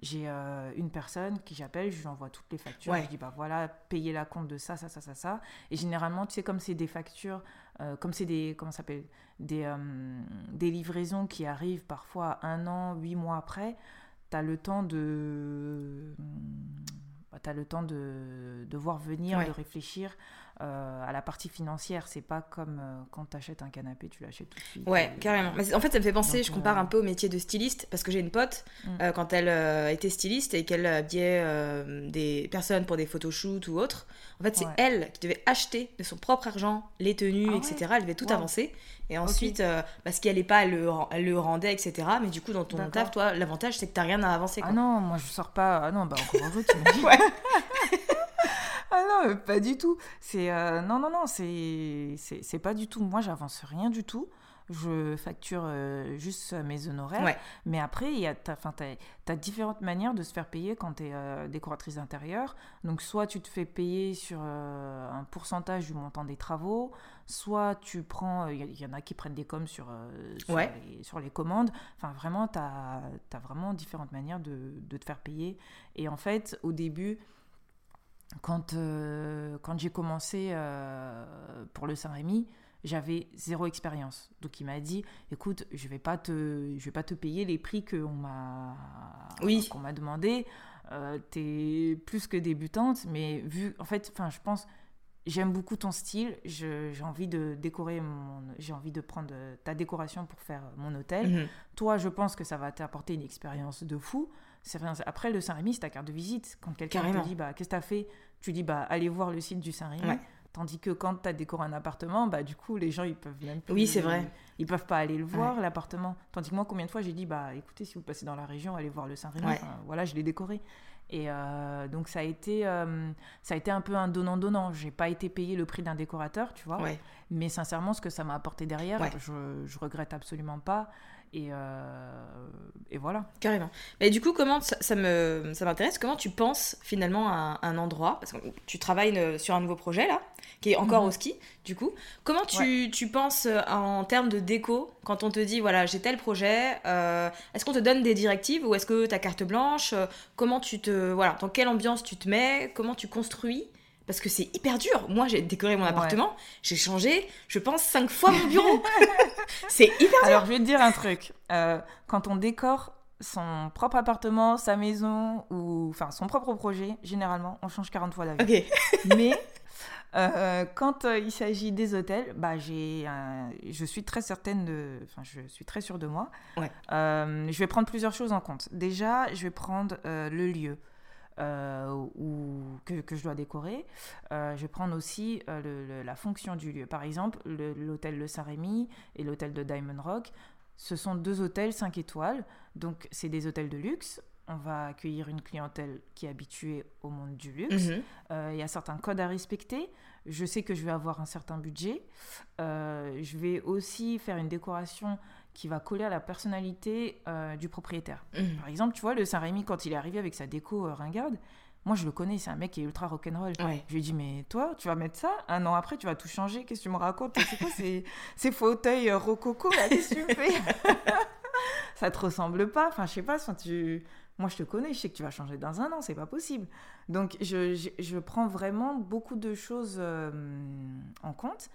J'ai euh, une personne qui j'appelle, je lui envoie toutes les factures, je dis bah voilà, payez la compte de ça, ça, ça, ça, ça. Et généralement, tu sais, comme c'est des factures, comme c'est des, comment s'appelle, des, des livraisons qui arrivent parfois un an, huit mois après, tu as le temps de bah, tu as le temps de, de voir venir, de réfléchir euh, à la partie financière. C'est pas comme euh, quand tu achètes un canapé, tu l'achètes tout de suite. Ouais, carrément. Mais en fait, ça me fait penser, je compare euh, un peu au métier de styliste, parce que j'ai une pote, mm. quand elle était styliste et qu'elle habillait des personnes pour des photoshoots ou autres, en fait, c'est elle qui devait acheter de son propre argent les tenues, ah etc. Elle devait tout avancer. Et ensuite, parce qu'elle n'est pas, elle le, elle le, rendait, etc. Mais du coup, dans ton taf, toi, l'avantage, c'est que tu n'as rien à avancer. Ah non, moi, je sors pas. Ah non, bah encore un jour, tu (laughs) ouais. (laughs) ah non, pas du tout. C'est euh, non, non, non, c'est c'est pas du tout. Moi, j'avance rien du tout. Je facture euh, juste mes honoraires. Mais après, il y a, enfin, as, différentes manières de se faire payer quand tu es euh, décoratrice d'intérieur. Donc, soit tu te fais payer sur un pourcentage du montant des travaux, soit tu prends, il y, en a qui prennent des coms sur, sur, les, sur les, commandes. Enfin, vraiment, tu as, as, vraiment différentes manières de, de, te faire payer. Et en fait, au début, quand, euh, quand j'ai commencé euh, pour le Saint-Rémy, j'avais zéro expérience. Donc il m'a dit, écoute, je vais pas te, je vais pas te payer les prix qu'on m'a, oui. qu'on m'a demandé. Euh, tu es plus que débutante, mais vu, en fait, enfin, je pense, j'aime beaucoup ton style. j'ai envie de décorer mon, j'ai envie de prendre ta décoration pour faire mon hôtel. Mhm. Toi, je pense que ça va t'apporter une expérience de fou. Après, le Saint-Rémy, c'est ta carte de visite. Quand quelqu'un te dit, bah, qu'est-ce que tu as fait? Tu dis, bah, allez voir le site du Saint-Rémy. Tandis que quand tu as décoré un appartement, bah, du coup, les gens, ils peuvent même plus. Oui, c'est vrai. Ils peuvent pas aller le voir, l'appartement. Tandis que moi, combien de fois j'ai dit, bah, écoutez, si vous passez dans la région, allez voir le Saint-Rémy. voilà, je l'ai décoré. Et euh, donc, ça a, été, euh, ça a été un peu un donnant-donnant. J'ai pas été payé le prix d'un décorateur, tu vois. Mais sincèrement, ce que ça m'a apporté derrière, je, je regrette absolument pas. Et, euh, et voilà. Carrément. Mais du coup, comment ça, ça me ça m'intéresse Comment tu penses finalement à un, endroit Parce que tu travailles euh, sur un nouveau projet là, qui est encore Mhm. au ski. Du coup, comment tu, tu penses euh, en termes de déco quand on te dit voilà j'ai tel projet euh, Est-ce qu'on te donne des directives ou est-ce que ta carte blanche Comment tu te voilà dans quelle ambiance tu te mets Comment tu construis parce que c'est hyper dur. Moi, j'ai décoré mon Ouais. appartement, j'ai changé, je pense, cinq fois mon bureau. (laughs) c'est hyper dur. Alors, je vais te dire un truc. Euh, quand on décore son propre appartement, sa maison, ou enfin son propre projet, généralement, on change 40 fois d'avis. Ok. (laughs) Mais euh, quand euh, il s'agit des hôtels, bah, j'ai, je suis très certaine de, enfin, je suis très sûre de moi. Ouais. Je vais prendre plusieurs choses en compte. Déjà, je vais prendre le lieu. Euh, où- que, que je dois décorer. Euh, je vais prendre aussi euh, le- le- la fonction du lieu. Par exemple, le- l'hôtel Le Saint-Rémy et l'hôtel de Diamond Rock, ce sont deux hôtels 5 étoiles. Donc, c'est des hôtels de luxe. On va accueillir une clientèle qui est habituée au monde du luxe. Mhm. Euh, Il y a certains codes à respecter. Je sais que je vais avoir un certain budget. Euh, je vais aussi faire une décoration qui va coller à la personnalité euh, du propriétaire. Mhm. Par exemple, tu vois, le Saint-Rémy, quand il est arrivé avec sa déco euh, ringarde, moi je le connais, c'est un mec qui est ultra rock'n'roll. Ouais. Je lui ai dit, mais toi, tu vas mettre ça? Un an après, tu vas tout changer. Qu'est-ce que tu me racontes? C'est quoi ces, (laughs) ces fauteuils euh, rococo là Qu'est-ce que tu fais? (laughs) (laughs) Ça te ressemble pas? Enfin, je sais pas. tu... Moi, je te connais, je sais que tu vas changer dans un an, c'est pas possible. Donc, je, je, je prends vraiment beaucoup de choses en compte.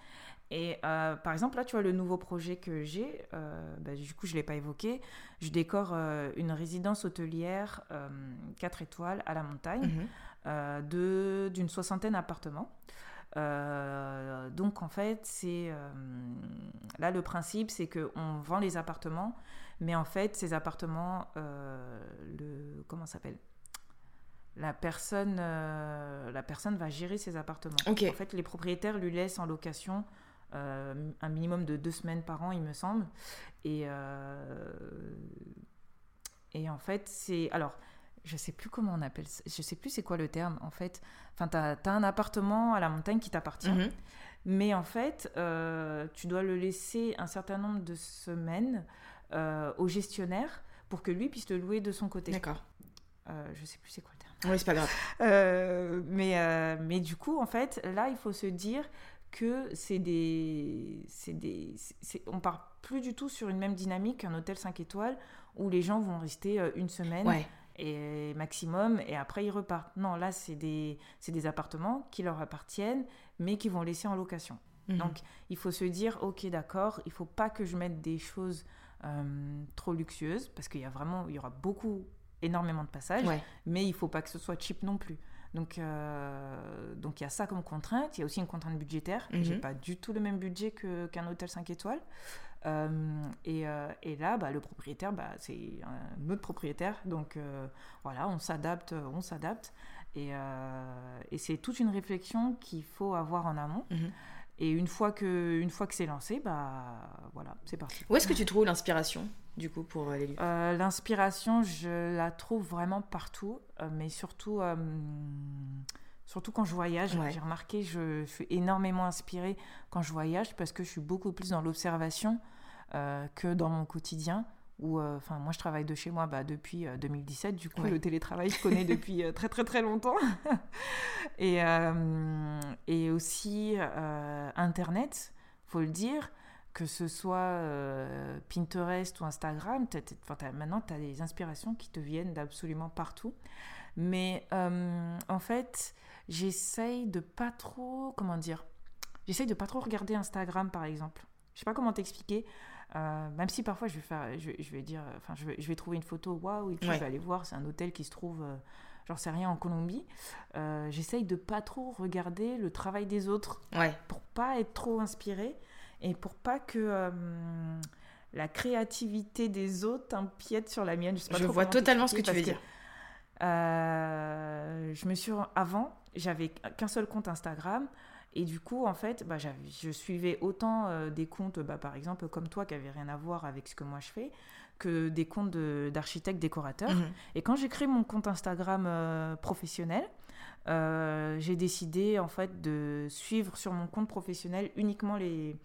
Et euh, par exemple, là, tu vois, le nouveau projet que j'ai, euh, bah, du coup, je ne l'ai pas évoqué. Je décore euh, une résidence hôtelière 4 étoiles à la montagne Mhm. d'une soixantaine d'appartements. Donc en fait, c'est là le principe, c'est que on vend les appartements, mais en fait ces appartements, le comment ça s'appelle? La personne, la personne va gérer ces appartements. En fait, les propriétaires lui laissent en location euh, un minimum de deux semaines par an, il me semble, et euh, et en fait c'est alors je sais plus comment on appelle ça. Je sais plus c'est quoi le terme en fait. Enfin, tu as, un appartement à la montagne qui t'appartient. Mhm. Mais en fait, euh, tu dois le laisser un certain nombre de semaines au gestionnaire pour que lui puisse te louer de son côté. D'accord. Je sais plus c'est quoi le terme. Oui, c'est pas grave. Mais, mais du coup, en fait, là, il faut se dire que c'est des, c'est des, c'est- on part plus du tout sur une même dynamique qu'un hôtel 5 étoiles où les gens vont rester euh, une semaine Ouais. et maximum et après ils repartent. Non, là, c'est des, c'est des appartements qui leur appartiennent mais qui vont laisser en location. Mhm. Donc, il faut se dire, ok, d'accord, il faut pas que je mette des choses euh, trop luxueuses parce qu'il y a vraiment, il y aura beaucoup, énormément de passages Ouais. mais il faut pas que ce soit cheap non plus. Donc, euh, donc il y a ça comme contrainte. Il y a aussi une contrainte budgétaire. Mhm. J'ai pas du tout le même budget qu'un hôtel 5 étoiles. Euh, et, euh, et là, bah, le propriétaire, bah, c'est un autre propriétaire. Donc voilà, on s'adapte, on s'adapte. Et, et c'est toute une réflexion qu'il faut avoir en amont. Mhm. Et une fois que, une fois que c'est lancé, bah voilà, c'est parti. Où est-ce que tu trouves l'inspiration, du coup, pour euh, les lieux Euh, L'inspiration, je la trouve vraiment partout, euh, mais surtout, euh, surtout quand je voyage. Ouais. J'ai remarqué, je, je suis énormément inspirée quand je voyage parce que je suis beaucoup plus dans l'observation euh, que dans mon quotidien. Où, euh, enfin, moi, je travaille de chez moi bah, depuis euh, 2017. Du coup, Ouais. le télétravail, je connais depuis euh, très très très longtemps. (laughs) et, euh, et aussi euh, Internet, faut le dire que ce soit euh, Pinterest ou Instagram, maintenant tu as des inspirations qui te viennent d'absolument partout. Mais euh, en fait, j'essaye de pas trop, comment dire, j'essaye de pas trop regarder Instagram par exemple. Je sais pas comment t'expliquer. Euh, même si parfois je vais faire, je, je vais dire, enfin je vais, je vais trouver une photo, waouh, et puis Ouais. je vais aller voir, c'est un hôtel qui se trouve, euh, j'en sais rien, en Colombie. Euh, j'essaye de pas trop regarder le travail des autres Ouais. pour pas être trop inspiré et pour pas que euh, la créativité des autres empiète sur la mienne. sais pas Je vois totalement ce que tu veux dire. que, je me suis avant, j'avais qu'un seul compte Instagram. Et du coup, en fait, bah, je suivais autant euh, des comptes, bah, par exemple, comme toi, qui n'avaient rien à voir avec ce que moi je fais, que des comptes de- d'architectes décorateurs. Mhm. Et quand j'ai créé mon compte Instagram euh, professionnel, euh, j'ai décidé en fait de suivre sur mon compte professionnel uniquement les,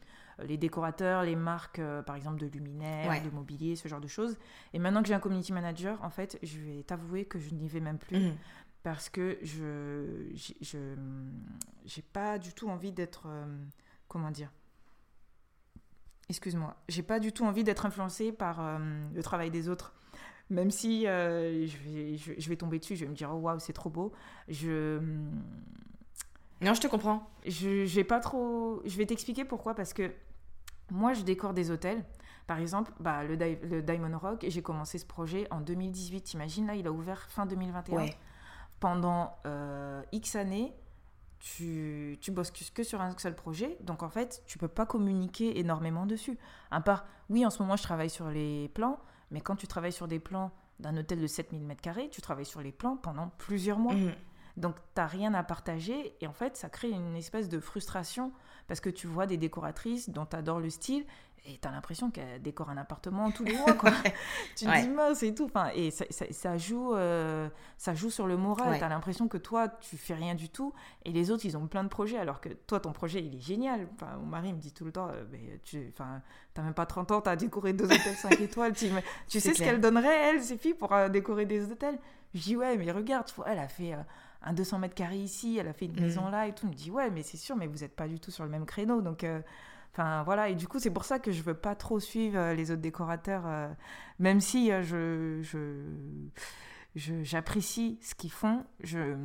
les décorateurs, les marques, euh, par exemple de luminaires, Ouais. de mobilier, ce genre de choses. Et maintenant que j'ai un community manager, en fait, je vais t'avouer que je n'y vais même plus Mhm. Parce que je j'ai- je j'ai pas du tout envie d'être euh, comment dire? Excuse-moi j'ai pas du tout envie d'être influencée par euh, le travail des autres même si euh, je, vais, je, je vais tomber dessus je vais me dire oh waouh c'est trop beau je Non, je te comprends. je, vais pas trop. Je vais t'expliquer pourquoi. Parce que moi, je décore des hôtels. Par exemple, bah, le, Di- le Diamond Rock, j'ai commencé ce projet en 2018. T'imagines, là, il a ouvert fin 2021. Ouais. Pendant euh, X années, tu, tu bosses que sur un seul projet. Donc, en fait, tu peux pas communiquer énormément dessus. À part, oui, en ce moment, je travaille sur les plans. Mais quand tu travailles sur des plans d'un hôtel de 7000 m2, tu travailles sur les plans pendant plusieurs mois. Mhm. Donc, tu n'as rien à partager. Et en fait, ça crée une espèce de frustration parce que tu vois des décoratrices dont tu adores le style et tu as l'impression qu'elles décorent un appartement tous les mois. Quoi. (laughs) (laughs) tu te Ouais. dis mince et tout. Enfin, et ça, ça- ça joue, euh, ça joue sur le moral. Ouais. Tu as l'impression que toi, tu fais rien du tout et les autres, ils ont plein de projets alors que toi, ton projet, il est génial. Enfin, mon mari me dit tout le temps euh, Mais tu n'as même pas 30 ans, tu as décoré deux hôtels 5 (laughs) étoiles. Tu, tu sais ce qu'elle donnerait, elle, ses filles, pour euh, décorer des hôtels? Je dis Ouais, mais regarde, elle a fait. Un 200 mètres carrés ici, elle a fait une Mhm. maison là et tout. Me dit ouais, mais c'est sûr, mais vous n'êtes pas du tout sur le même créneau. Donc, euh, enfin voilà. Et du coup, c'est pour ça que je veux pas trop suivre euh, les autres décorateurs, euh, même si je, je, je- j'apprécie ce qu'ils font. Je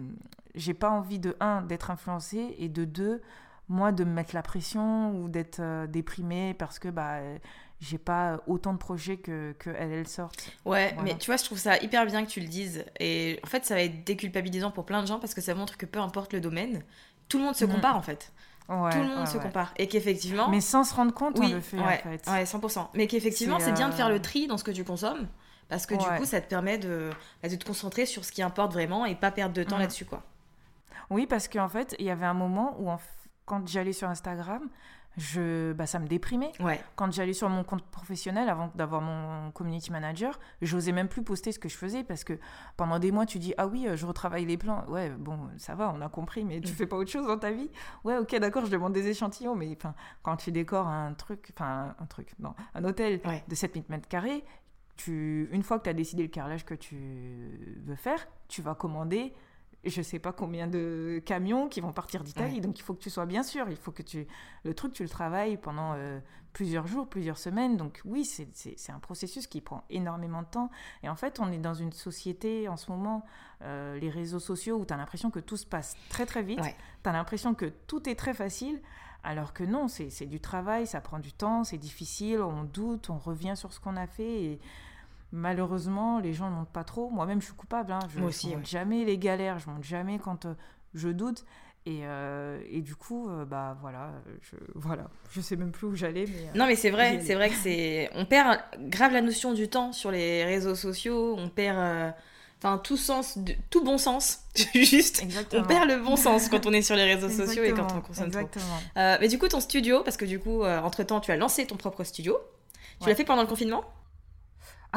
j'ai pas envie de un d'être influencée et de deux moi de me mettre la pression ou d'être déprimée parce que bah j'ai pas autant de projets que, que elles, elles sortent. Ouais, Voilà. mais tu vois, je trouve ça hyper bien que tu le dises. Et en fait, ça va être déculpabilisant pour plein de gens parce que ça montre que peu importe le domaine, tout le monde se Mhm. compare en fait. Ouais, tout le monde ouais, se ouais. compare. Et qu'effectivement. Mais sans se rendre compte, oui, on le fait ouais, en fait. ouais, 100%. Mais qu'effectivement, C'est, bien de faire euh, le tri dans ce que tu consommes. Parce que du coup, ça te permet de, bah, de te concentrer sur ce qui importe vraiment et pas perdre de temps Mhm. là-dessus, quoi. Oui, parce qu'en fait, il y avait un moment où, en quand j'allais sur Instagram, je, bah, ça me déprimait. Ouais. Quand j'allais sur mon compte professionnel, avant d'avoir mon community manager, j'osais même plus poster ce que je faisais parce que pendant des mois, tu dis Ah oui, euh, je retravaille les plans. Ouais, bon, ça va, on a compris, mais tu Mm. fais pas autre chose dans ta vie. Ouais, ok, d'accord, je demande des échantillons, mais enfin, quand tu décores un truc, enfin, un truc, non, un hôtel Ouais. de 7000 mètres carrés, tu, une fois que tu as décidé le carrelage que tu veux faire, tu vas commander je sais pas combien de camions qui vont partir d'Italie. Ouais. Donc il faut que tu sois bien sûr, il faut que tu le truc tu le travailles pendant euh, plusieurs jours, plusieurs semaines. Donc oui, c'est- un processus qui prend énormément de temps. Et en fait, on est dans une société en ce moment, euh, les réseaux sociaux, où tu as l'impression que tout se passe très très vite. Ouais. Tu as l'impression que tout est très facile. Alors que non, c'est c'est du travail, ça prend du temps, c'est difficile, on doute, on revient sur ce qu'on a fait et malheureusement, les gens ne montent pas trop. Moi-même, je suis coupable. hein. Je, Moi je aussi, monte ouais. jamais les galères, je monte jamais quand euh, je doute. Et, euh, et du coup, euh, bah voilà, je, (laughs) voilà, je sais même plus où j'allais. Mais, Non, mais c'est vrai, c'est vrai que c'est. On perd grave la notion du temps sur les réseaux sociaux, on perd. Enfin, tout sens, de- tout bon sens, (laughs) juste. Exactement. On perd le bon sens quand on est sur les réseaux (laughs) sociaux et quand on Exactement, consomme. Exactement. Mais du coup, ton studio, parce que du coup, euh, entre-temps, tu as lancé ton propre studio. Tu Ouais. l'as fait pendant le confinement?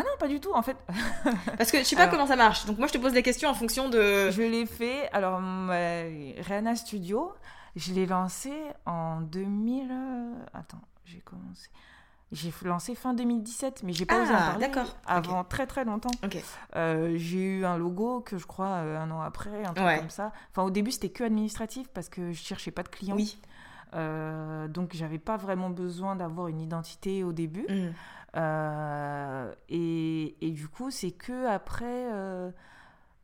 Ah non, pas du tout. En fait, (laughs) Parce que je sais pas Alors- comment ça marche. Donc moi, je te pose des questions en fonction de... je l'ai fait. Alors, ma- Rihanna Studio, je l'ai lancé en 2000. euh, Attends, j'ai commencé. J'ai lancé fin 2017, mais j'ai pas osé en Ah, parler d'accord. avant très très longtemps. Ok. Euh, j'ai eu un logo que je crois euh, un an après, un truc Ouais. comme ça. Enfin, au début, c'était que administratif parce que je cherchais pas de clients. Oui. Euh, donc, j'avais pas vraiment besoin d'avoir une identité au début. Mm. Euh, et, et du coup, c'est que après, euh,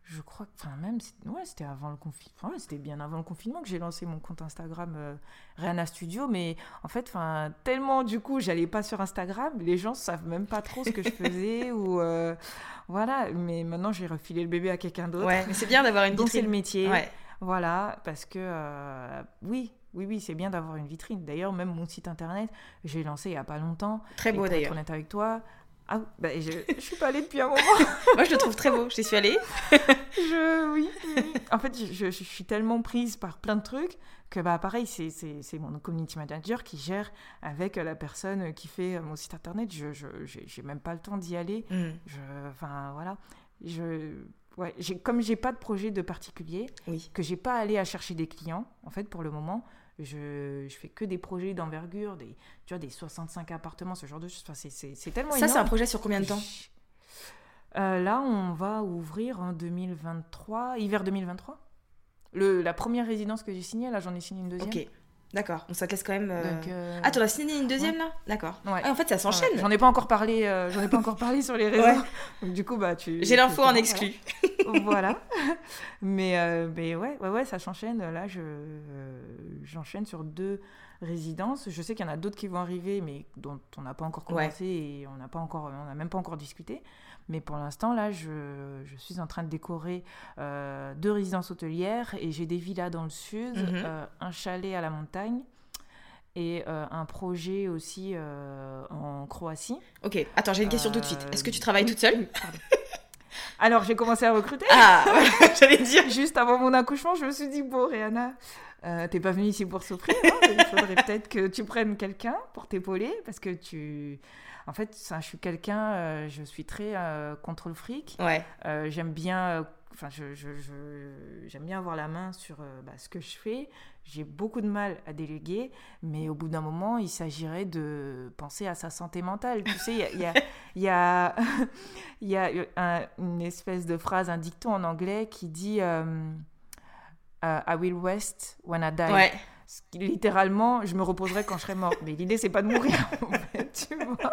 je crois que, enfin, même, ouais, c'était avant le confinement, c'était bien avant le confinement que j'ai lancé mon compte Instagram euh, Rihanna Studio. Mais en fait, enfin, tellement du coup, j'allais pas sur Instagram, les gens savent même pas trop ce que je faisais (laughs) ou euh, voilà. Mais maintenant, j'ai refilé le bébé à quelqu'un d'autre. Ouais, mais c'est bien d'avoir une dont c'est le vitrine. métier. Ouais. Voilà, parce que euh, oui, oui, oui, c'est bien d'avoir une vitrine. D'ailleurs, même mon site internet, j'ai lancé il y a pas longtemps. Très beau pour être d'ailleurs. avec toi. Ah, bah, je, (laughs) je suis pas allée depuis un moment. Moi, je le trouve très beau. J'y suis allée. (laughs) je, oui, oui. En fait, je, suis tellement prise par plein de trucs que, bah, pareil, c'est- c'est mon community manager qui gère avec la personne qui fait mon site internet. Je je- j'ai j'ai même pas le temps d'y aller. Mm. Je, enfin, voilà. Je, ouais, j'ai, comme j'ai pas de projet de particulier, Oui. que j'ai pas allé à chercher des clients, en fait, pour le moment, je, je fais que des projets d'envergure, des, tu vois, des 65 appartements, ce genre de choses. Enfin, c'est, c'est, tellement Ça, c'est un projet sur combien de temps Euh, Là, on va ouvrir en 2023, hiver 2023. Le, la première résidence que j'ai signée, là, j'en ai signé une deuxième. Ok, d'accord. Donc ça te laisse quand même. euh, Donc, euh, Ah, t'en as signé une deuxième là? D'accord. Ouais. Ah, en fait, ça s'enchaîne. Ouais, J'en ai pas encore parlé, euh, j'en ai pas encore parlé sur les (laughs) réseaux. Donc, du coup, bah, tu. J'ai l'info tu- en exclu. Voilà. (laughs) Mais, euh, mais ouais, ouais, ouais, ça s'enchaîne. Là, je, euh, j'enchaîne sur deux résidences. Je sais qu'il y en a d'autres qui vont arriver, mais dont on n'a pas encore Ouais. commencé et on n'a pas encore, on n'a même pas encore discuté. Mais pour l'instant, là, je, je suis en train de décorer euh, deux résidences hôtelières et j'ai des villas dans le sud, Mhm. euh, un chalet à la montagne et euh, un projet aussi euh, en Croatie. Ok, attends, j'ai une question tout de suite. Est-ce que tu travailles toute seule? (laughs) Alors, j'ai commencé à recruter. Ah, (laughs) j'allais dire. Juste avant mon accouchement, je me suis dit, bon, Rihanna, euh, t'es pas venue ici pour souffrir. hein, il faudrait (laughs) peut-être que tu prennes quelqu'un pour t'épauler. Parce que tu. En fait, ça, je suis quelqu'un, euh, je suis très euh, contre le fric. Ouais. J'aime bien. Enfin, je, je- je- j'aime bien avoir la main sur euh, bah, ce que je fais. J'ai beaucoup de mal à déléguer, mais au bout d'un moment, il s'agirait de penser à sa santé mentale. Tu sais, il y a, y a- y (laughs) y a un- une espèce de phrase, un dicton en anglais qui dit euh, euh, I will rest when I die. Littéralement, je me reposerai quand je serai morte. Mais l'idée, c'est pas de mourir, (laughs) en fait, tu vois.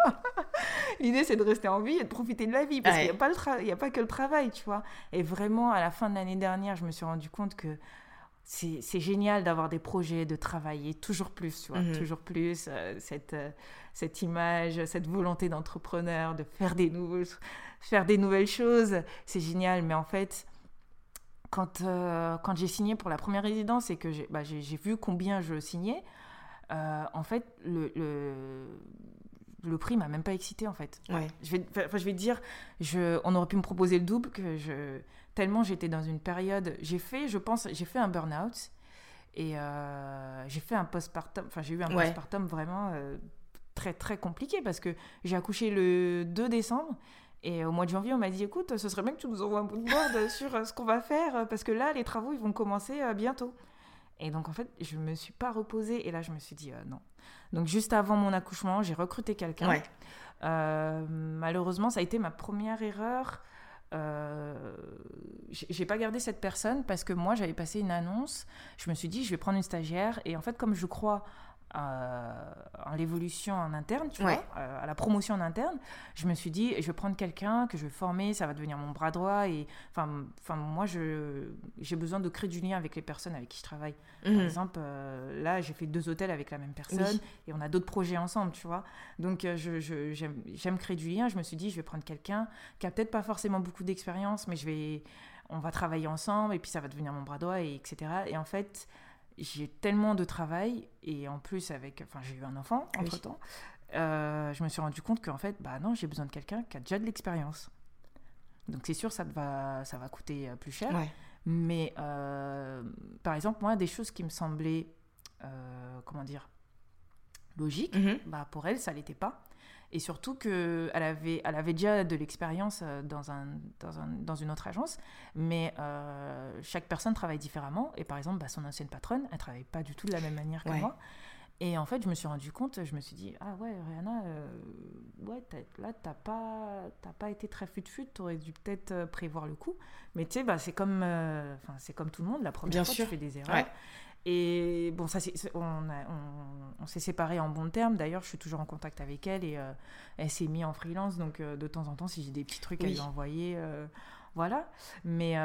L'idée, c'est de rester en vie et de profiter de la vie. Parce Ouais. qu'il n'y a, a pas que le travail, tu vois. Et vraiment, à la fin de l'année dernière, je me suis rendu compte que c'est génial d'avoir des projets, de travailler toujours plus, tu vois. Mhm. Toujours plus. euh, cette, euh, cette image, cette volonté d'entrepreneur, de faire des, nouveaux, faire des nouvelles choses. C'est génial. Mais en fait quand, euh, quand j'ai signé pour la première résidence et que j'ai bah, vu combien je signais, euh, en fait, le, le, le prix m'a même pas excité, en fait. Ouais. Je vais, enfin, je vais te dire, je, on aurait pu me proposer le double, que je, tellement j'étais dans une période... J'ai fait, je pense, j'ai fait un burn-out et euh, j'ai fait un postpartum, enfin j'ai eu un Ouais. postpartum vraiment très très compliqué parce que j'ai accouché le 2 décembre et au mois de janvier, on m'a dit écoute, ce serait bien que tu nous envoies un bout de board (laughs) sur euh, ce qu'on va faire euh, parce que là, les travaux, ils vont commencer euh, bientôt. Et donc, en fait, je me suis pas reposée et là, je me suis dit euh, non. Donc, juste avant mon accouchement, j'ai recruté quelqu'un. Ouais. Euh, malheureusement, ça a été ma première erreur. Euh, j'ai pas gardé cette personne parce que moi, j'avais passé une annonce. Je me suis dit, je vais prendre une stagiaire. Et en fait, comme je crois euh, en l'évolution en interne, tu Ouais. vois, euh, à la promotion en interne, je me suis dit, je vais prendre quelqu'un que je vais former, ça va devenir mon bras droit. Et enfin, enfin moi, je- j'ai besoin de créer du lien avec les personnes avec qui je travaille. Par Mhm. exemple, euh, là, j'ai fait deux hôtels avec la même personne Oui. et on a d'autres projets ensemble, tu vois. Donc, euh, je- je- j'aime j'aime créer du lien. Je me suis dit, je vais prendre quelqu'un qui a peut-être pas forcément beaucoup d'expérience, mais je vais, on va travailler ensemble et puis ça va devenir mon bras droit, et etc. Et en fait, j'ai tellement de travail et en plus, avec, enfin, j'ai eu un enfant entre temps. je me suis rendu compte qu'en fait, bah non, j'ai besoin de quelqu'un qui a déjà de l'expérience. Donc c'est sûr, ça va, ça va coûter euh, plus cher. Ouais. Mais euh, par exemple, moi, des choses qui me semblaient, euh, comment dire, logiques, Mhm. bah, pour elle, ça l'était pas. Et surtout qu'elle avait, elle avait déjà de l'expérience euh, dans, un, dans, un- dans une autre agence, mais euh, chaque personne travaille différemment. Et par exemple, bah, son ancienne patronne, elle travaille pas du tout de la même manière que Ouais. moi. Et en fait, je me suis rendu compte, je me suis dit, ah ouais, Rihanna, euh, ouais, là, t'as pas, pas été très fut-fut, t'aurais dû peut-être prévoir le coup. Mais tu sais, bah, c'est comme, euh, c'est comme tout le monde, la première Bien fois, sûr. tu fais des erreurs. Ouais. Et bon, ça, on, on- on s'est séparés en bons termes. D'ailleurs, je suis toujours en contact avec elle et euh, elle s'est mise en freelance. Donc, euh, de temps en temps, si j'ai des petits trucs à lui envoyer, euh, voilà. Mais,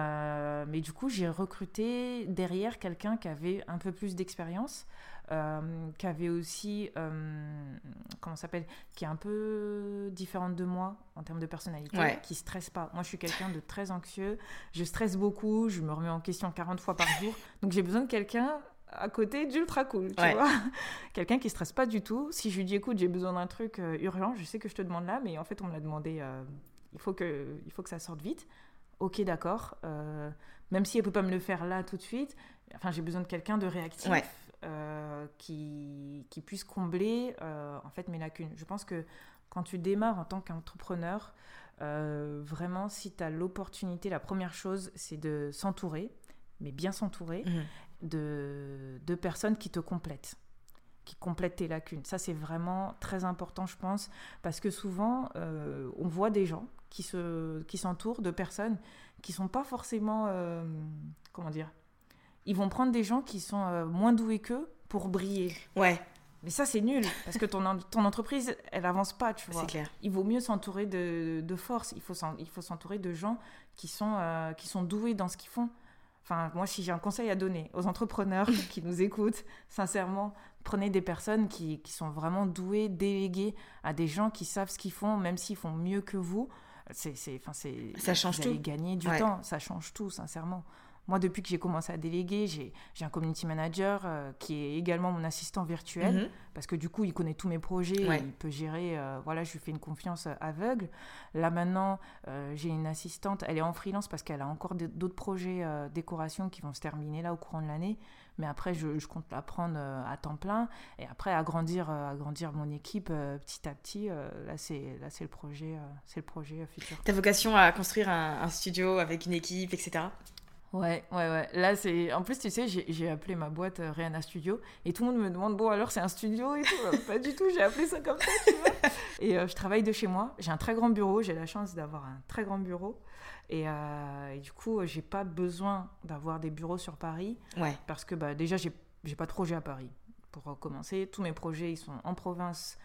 mais du coup, j'ai recruté derrière quelqu'un qui avait un peu plus d'expérience, euh, qui avait aussi, euh, comment s'appelle, qui est un peu différente de moi en termes de personnalité, Ouais. qui stresse pas. Moi, je suis quelqu'un de très anxieux. Je stresse beaucoup. Je me remets en question 40 fois par jour. Donc, j'ai besoin de quelqu'un à côté d'ultra cool, tu Ouais. vois. (laughs) Quelqu'un qui stresse pas du tout. Si je lui dis, écoute, j'ai besoin d'un truc euh, urgent, je sais que je te demande là, mais en fait, on me l'a demandé, euh, il, faut que, il faut que ça sorte vite. Ok, d'accord. Euh, même si elle peut pas me le faire là tout de suite, enfin, j'ai besoin de quelqu'un de réactif Ouais. Euh, qui, qui puisse combler euh, en fait mes lacunes. Je pense que quand tu démarres en tant qu'entrepreneur, euh, vraiment, si tu as l'opportunité, la première chose, c'est de s'entourer, mais bien s'entourer, Mhm. de, de personnes qui te complètent qui complètent tes lacunes. Ça, c'est vraiment très important, je pense, parce que souvent, euh, on voit des gens qui se qui s'entourent de personnes qui sont pas forcément, euh, comment dire, ils vont prendre des gens qui sont euh, moins doués qu'eux pour briller. Ouais, Mais ça, c'est nul, parce que ton, en- ton entreprise, elle avance pas, tu vois. c'est clair. Il vaut mieux s'entourer de, de force. Il faut s'en- il faut s'entourer de gens qui sont, euh, qui sont doués dans ce qu'ils font. Enfin, moi, si j'ai un conseil à donner aux entrepreneurs (laughs) qui nous écoutent, sincèrement, prenez des personnes qui, qui sont vraiment douées, déléguées à des gens qui savent ce qu'ils font, même s'ils font mieux que vous. C'est, enfin, c'est, Ça change vous allez tout. gagner du Ouais. temps. Ça change tout, sincèrement. Moi, depuis que j'ai commencé à déléguer, j'ai, un community manager euh, qui est également mon assistant virtuel Mhm. parce que du coup, il connaît tous mes projets, Ouais. il peut gérer. euh, voilà, je lui fais une confiance euh, aveugle. Là maintenant, euh, j'ai une assistante, elle est en freelance parce qu'elle a encore d'autres projets décoration qui vont se terminer là au courant de l'année. Mais après, je, je compte la prendre à temps plein et après agrandir, agrandir mon équipe petit à petit. là, c'est le projet, c'est le projet futur. T'as vocation à construire un, un studio avec une équipe, etc. Ouais, ouais, ouais. Là, c'est. En plus, tu sais, j'ai appelé ma boîte euh, Rihanna Studio et tout le monde me demande bon, alors c'est un studio et tout? Euh, pas du tout, j'ai appelé ça comme ça, tu vois. (laughs) Et euh, je travaille de chez moi. J'ai un très grand bureau. J'ai la chance d'avoir un très grand bureau. Et, euh, et du coup, j'ai pas besoin d'avoir des bureaux sur Paris Ouais. parce que bah, déjà, j'ai pas de projet à Paris. Pour commencer, tous mes projets, ils sont en province,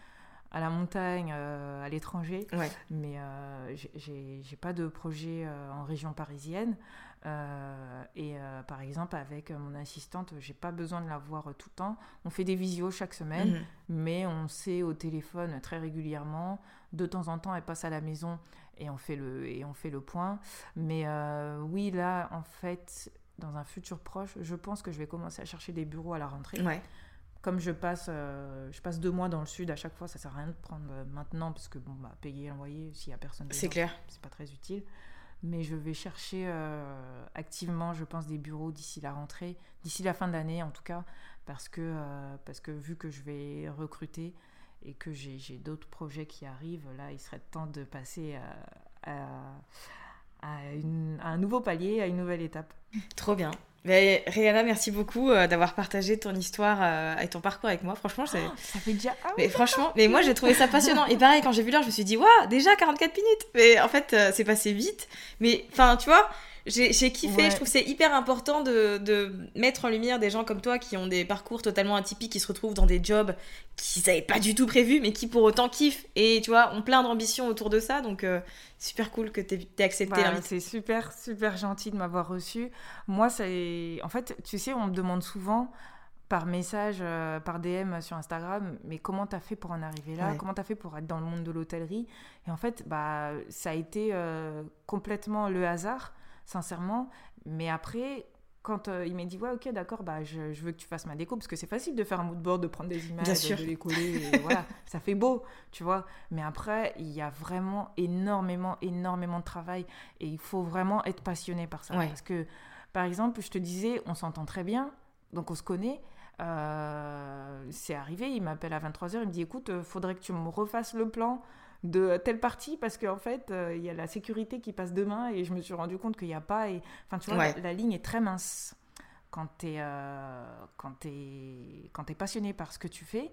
à la montagne, euh, à l'étranger Ouais. mais euh, j'ai- pas de projet euh, en région parisienne. Euh, et euh, par exemple, avec mon assistante, j'ai pas besoin de la voir tout le temps. On fait des visios chaque semaine, Mhm. mais on sait au téléphone très régulièrement. De temps en temps, elle passe à la maison et on fait le, et on fait le point. Mais euh, oui, là, en fait, dans un futur proche, je pense que je vais commencer à chercher des bureaux à la rentrée Ouais. comme je passe, je passe deux mois dans le sud à chaque fois, ça sert à rien de prendre maintenant parce que bon, bah, payer un loyer s'il y a personne. C'est clair. C'est pas très utile. Mais je vais chercher euh, activement, je pense, des bureaux d'ici la rentrée, d'ici la fin d'année en tout cas, parce que, euh, parce que vu que je vais recruter et que j'ai d'autres projets qui arrivent, là, il serait temps de passer à, à- à un nouveau palier, à une nouvelle étape. Trop bien. Mais Rihanna, merci beaucoup euh, d'avoir partagé ton histoire euh, et ton parcours avec moi. Franchement, c'est. Ça fait déjà. Ah Mais franchement, mais moi j'ai trouvé ça passionnant. Et pareil, quand j'ai vu l'heure, je me suis dit, waouh, déjà 44 minutes. Mais en fait, euh, c'est passé vite. Mais enfin, tu vois, j'ai kiffé. Ouais. Je trouve que c'est hyper important de, de mettre en lumière des gens comme toi qui ont des parcours totalement atypiques, qui se retrouvent dans des jobs qu'ils n'avaient pas du tout prévus, mais qui pour autant kiffent. Et tu vois, ont plein d'ambitions autour de ça. Donc, euh, super cool que tu aies accepté Bah, c'est super, super gentil de m'avoir reçu. Moi, c'est. En fait, tu sais, on me demande souvent par message, euh, par DM sur Instagram, mais comment t'as fait pour en arriver là? Ouais. Comment t'as fait pour être dans le monde de l'hôtellerie? Et en fait, bah, ça a été euh, complètement le hasard, sincèrement. Mais après, quand euh, il m'a dit, ouais, ok, d'accord, bah, je, je veux que tu fasses ma déco, parce que c'est facile de faire un mood board, de prendre des images, de les coller, et (laughs) voilà, ça fait beau, tu vois. Mais après, il y a vraiment énormément, énormément de travail, et il faut vraiment être passionné par ça. Ouais. Parce que, par exemple, je te disais, on s'entend très bien, donc on se connaît. Euh, c'est arrivé, il m'appelle à 23h, il me dit écoute, euh, faudrait que tu me refasses le plan de telle partie parce qu'en fait, euh, il y a la sécurité qui passe demain et je me suis rendu compte qu'il n'y a pas. Et... Enfin, tu vois, Ouais. la, la ligne est très mince quand tu es, quand t'es- quand t'es passionné par ce que tu fais.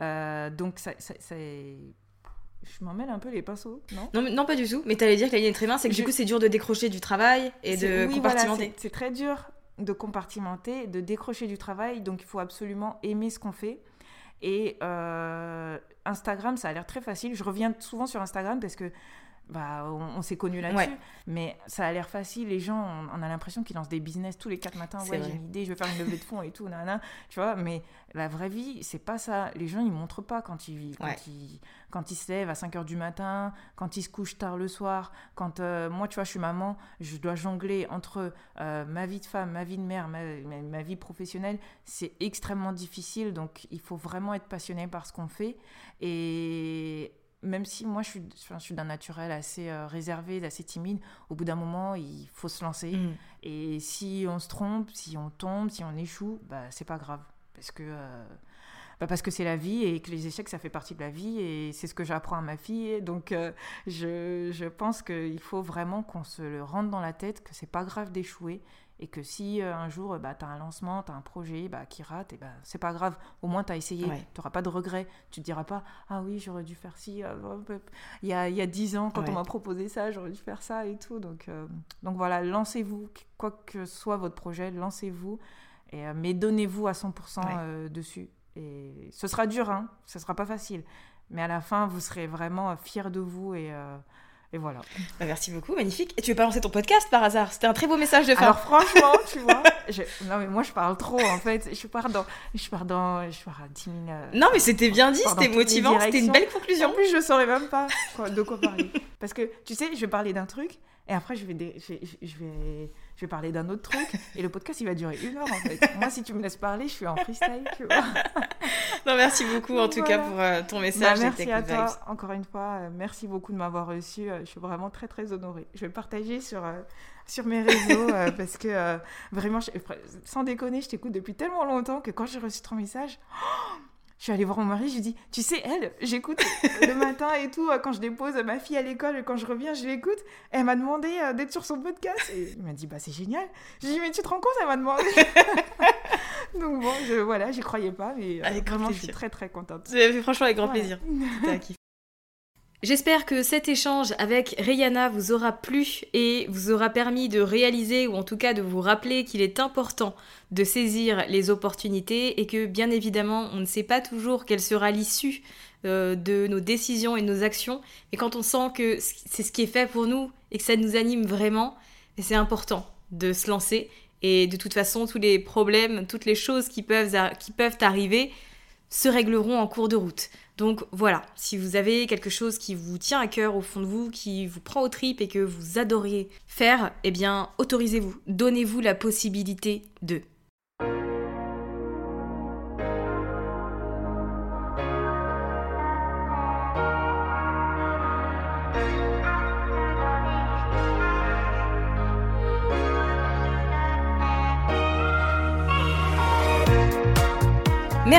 Euh, donc, ça, ça- ça- je m'en mêle un peu les pinceaux, non? Non, mais- non, pas du tout. Mais t'allais dire que la ligne est très mince, c'est que Je- du coup, c'est dur de décrocher du travail et de oui, compartimenter. c'est très dur de compartimenter, de décrocher du travail, donc il faut absolument aimer ce qu'on fait. Et euh, Instagram, ça a l'air très facile. Je reviens souvent sur Instagram parce que bah, on, on s'est connus là-dessus, Ouais. mais ça a l'air facile. Les gens, on, on a l'impression qu'ils lancent des business tous les quatre matins. Ouais, j'ai une idée, je vais faire une levée de fonds et tout, nanana, tu vois. Mais la vraie vie, c'est pas ça. Les gens, ils montrent pas quand ils, quand Ouais. ils, quand ils se lèvent à 5 heures du matin, quand ils se couchent tard le soir. Quand euh, moi, tu vois, je suis maman, je dois jongler entre euh, ma vie de femme, ma vie de mère, ma, ma- ma vie professionnelle. C'est extrêmement difficile. Donc, il faut vraiment être passionné par ce qu'on fait. Et même si moi, je suis, je suis d'un naturel assez euh, réservé, assez timide, au bout d'un moment, il faut se lancer. Mhm. Et si on se trompe, si on tombe, si on échoue, bah, c'est pas grave. Parce que, euh, bah, parce que c'est la vie et que les échecs, ça fait partie de la vie et c'est ce que j'apprends à ma fille. Donc, euh, je, je, pense qu'il faut vraiment qu'on se le rende dans la tête que c'est pas grave d'échouer et que si euh, un jour bah, tu as un lancement, tu as un projet bah, qui rate, et bah, c'est pas grave, au moins tu as essayé, tu n'auras pas de regrets, tu te diras pas ah oui j'aurais dû faire ci, euh, il y a, il y a 10 ans quand on m'a proposé ça, j'aurais dû faire ça et tout. Donc, euh, donc voilà, lancez-vous, quoi que soit votre projet, lancez-vous, et, mais donnez-vous à 100% dessus. Et ce sera dur, hein, ce sera pas facile, mais à la fin vous serez vraiment fiers de vous et et voilà. Bah, merci beaucoup, magnifique. Et tu veux pas lancer ton podcast par hasard? C'était un très beau message de fin. Alors franchement, tu vois, (laughs) non mais moi je parle trop en fait. Je pars dans, je pars dans, je pars à 10 000. Euh, non mais c'était bien dit, c'était motivant, c'était une belle conclusion. En plus, je saurais même pas de quoi parler. Parce que tu sais, je vais parler d'un truc et après je vais, je vais je vais parler d'un autre truc et le podcast il va durer une heure en fait. (laughs) Moi si tu me laisses parler, je suis en freestyle, tu vois. (laughs) non, merci beaucoup en tout cas pour euh, ton message. Bah, merci à toi encore une fois. Euh, merci beaucoup de m'avoir reçu. Euh, je suis vraiment très très honorée. Je vais partager sur sur mes réseaux (laughs) parce que vraiment, sans déconner, je t'écoute depuis tellement longtemps que quand j'ai reçu ton message. Je suis allée voir mon mari, je lui ai dit, tu sais, elle, j'écoute (laughs) le matin et tout, quand je dépose ma fille à l'école, quand je reviens, je l'écoute. Elle m'a demandé euh, d'être sur son podcast. Et il m'a dit, bah c'est génial. J'ai dit, mais tu te rends compte, elle m'a demandé. (laughs) Donc bon, je, voilà, j'y croyais pas, mais euh, vraiment, je suis très très contente. Franchement, avec grand plaisir. (laughs) J'espère que cet échange avec Rihanna vous aura plu et vous aura permis de réaliser ou en tout cas de vous rappeler qu'il est important de saisir les opportunités et que bien évidemment on ne sait pas toujours quelle sera l'issue euh, de nos décisions et de nos actions mais quand on sent que c'est ce qui est fait pour nous et que ça nous anime vraiment, c'est important de se lancer et de toute façon tous les problèmes, toutes les choses qui peuvent, qui peuvent arriver se régleront en cours de route. Donc voilà, si vous avez quelque chose qui vous tient à cœur au fond de vous, qui vous prend aux tripes et que vous adoriez faire, eh bien autorisez-vous, donnez-vous la possibilité de.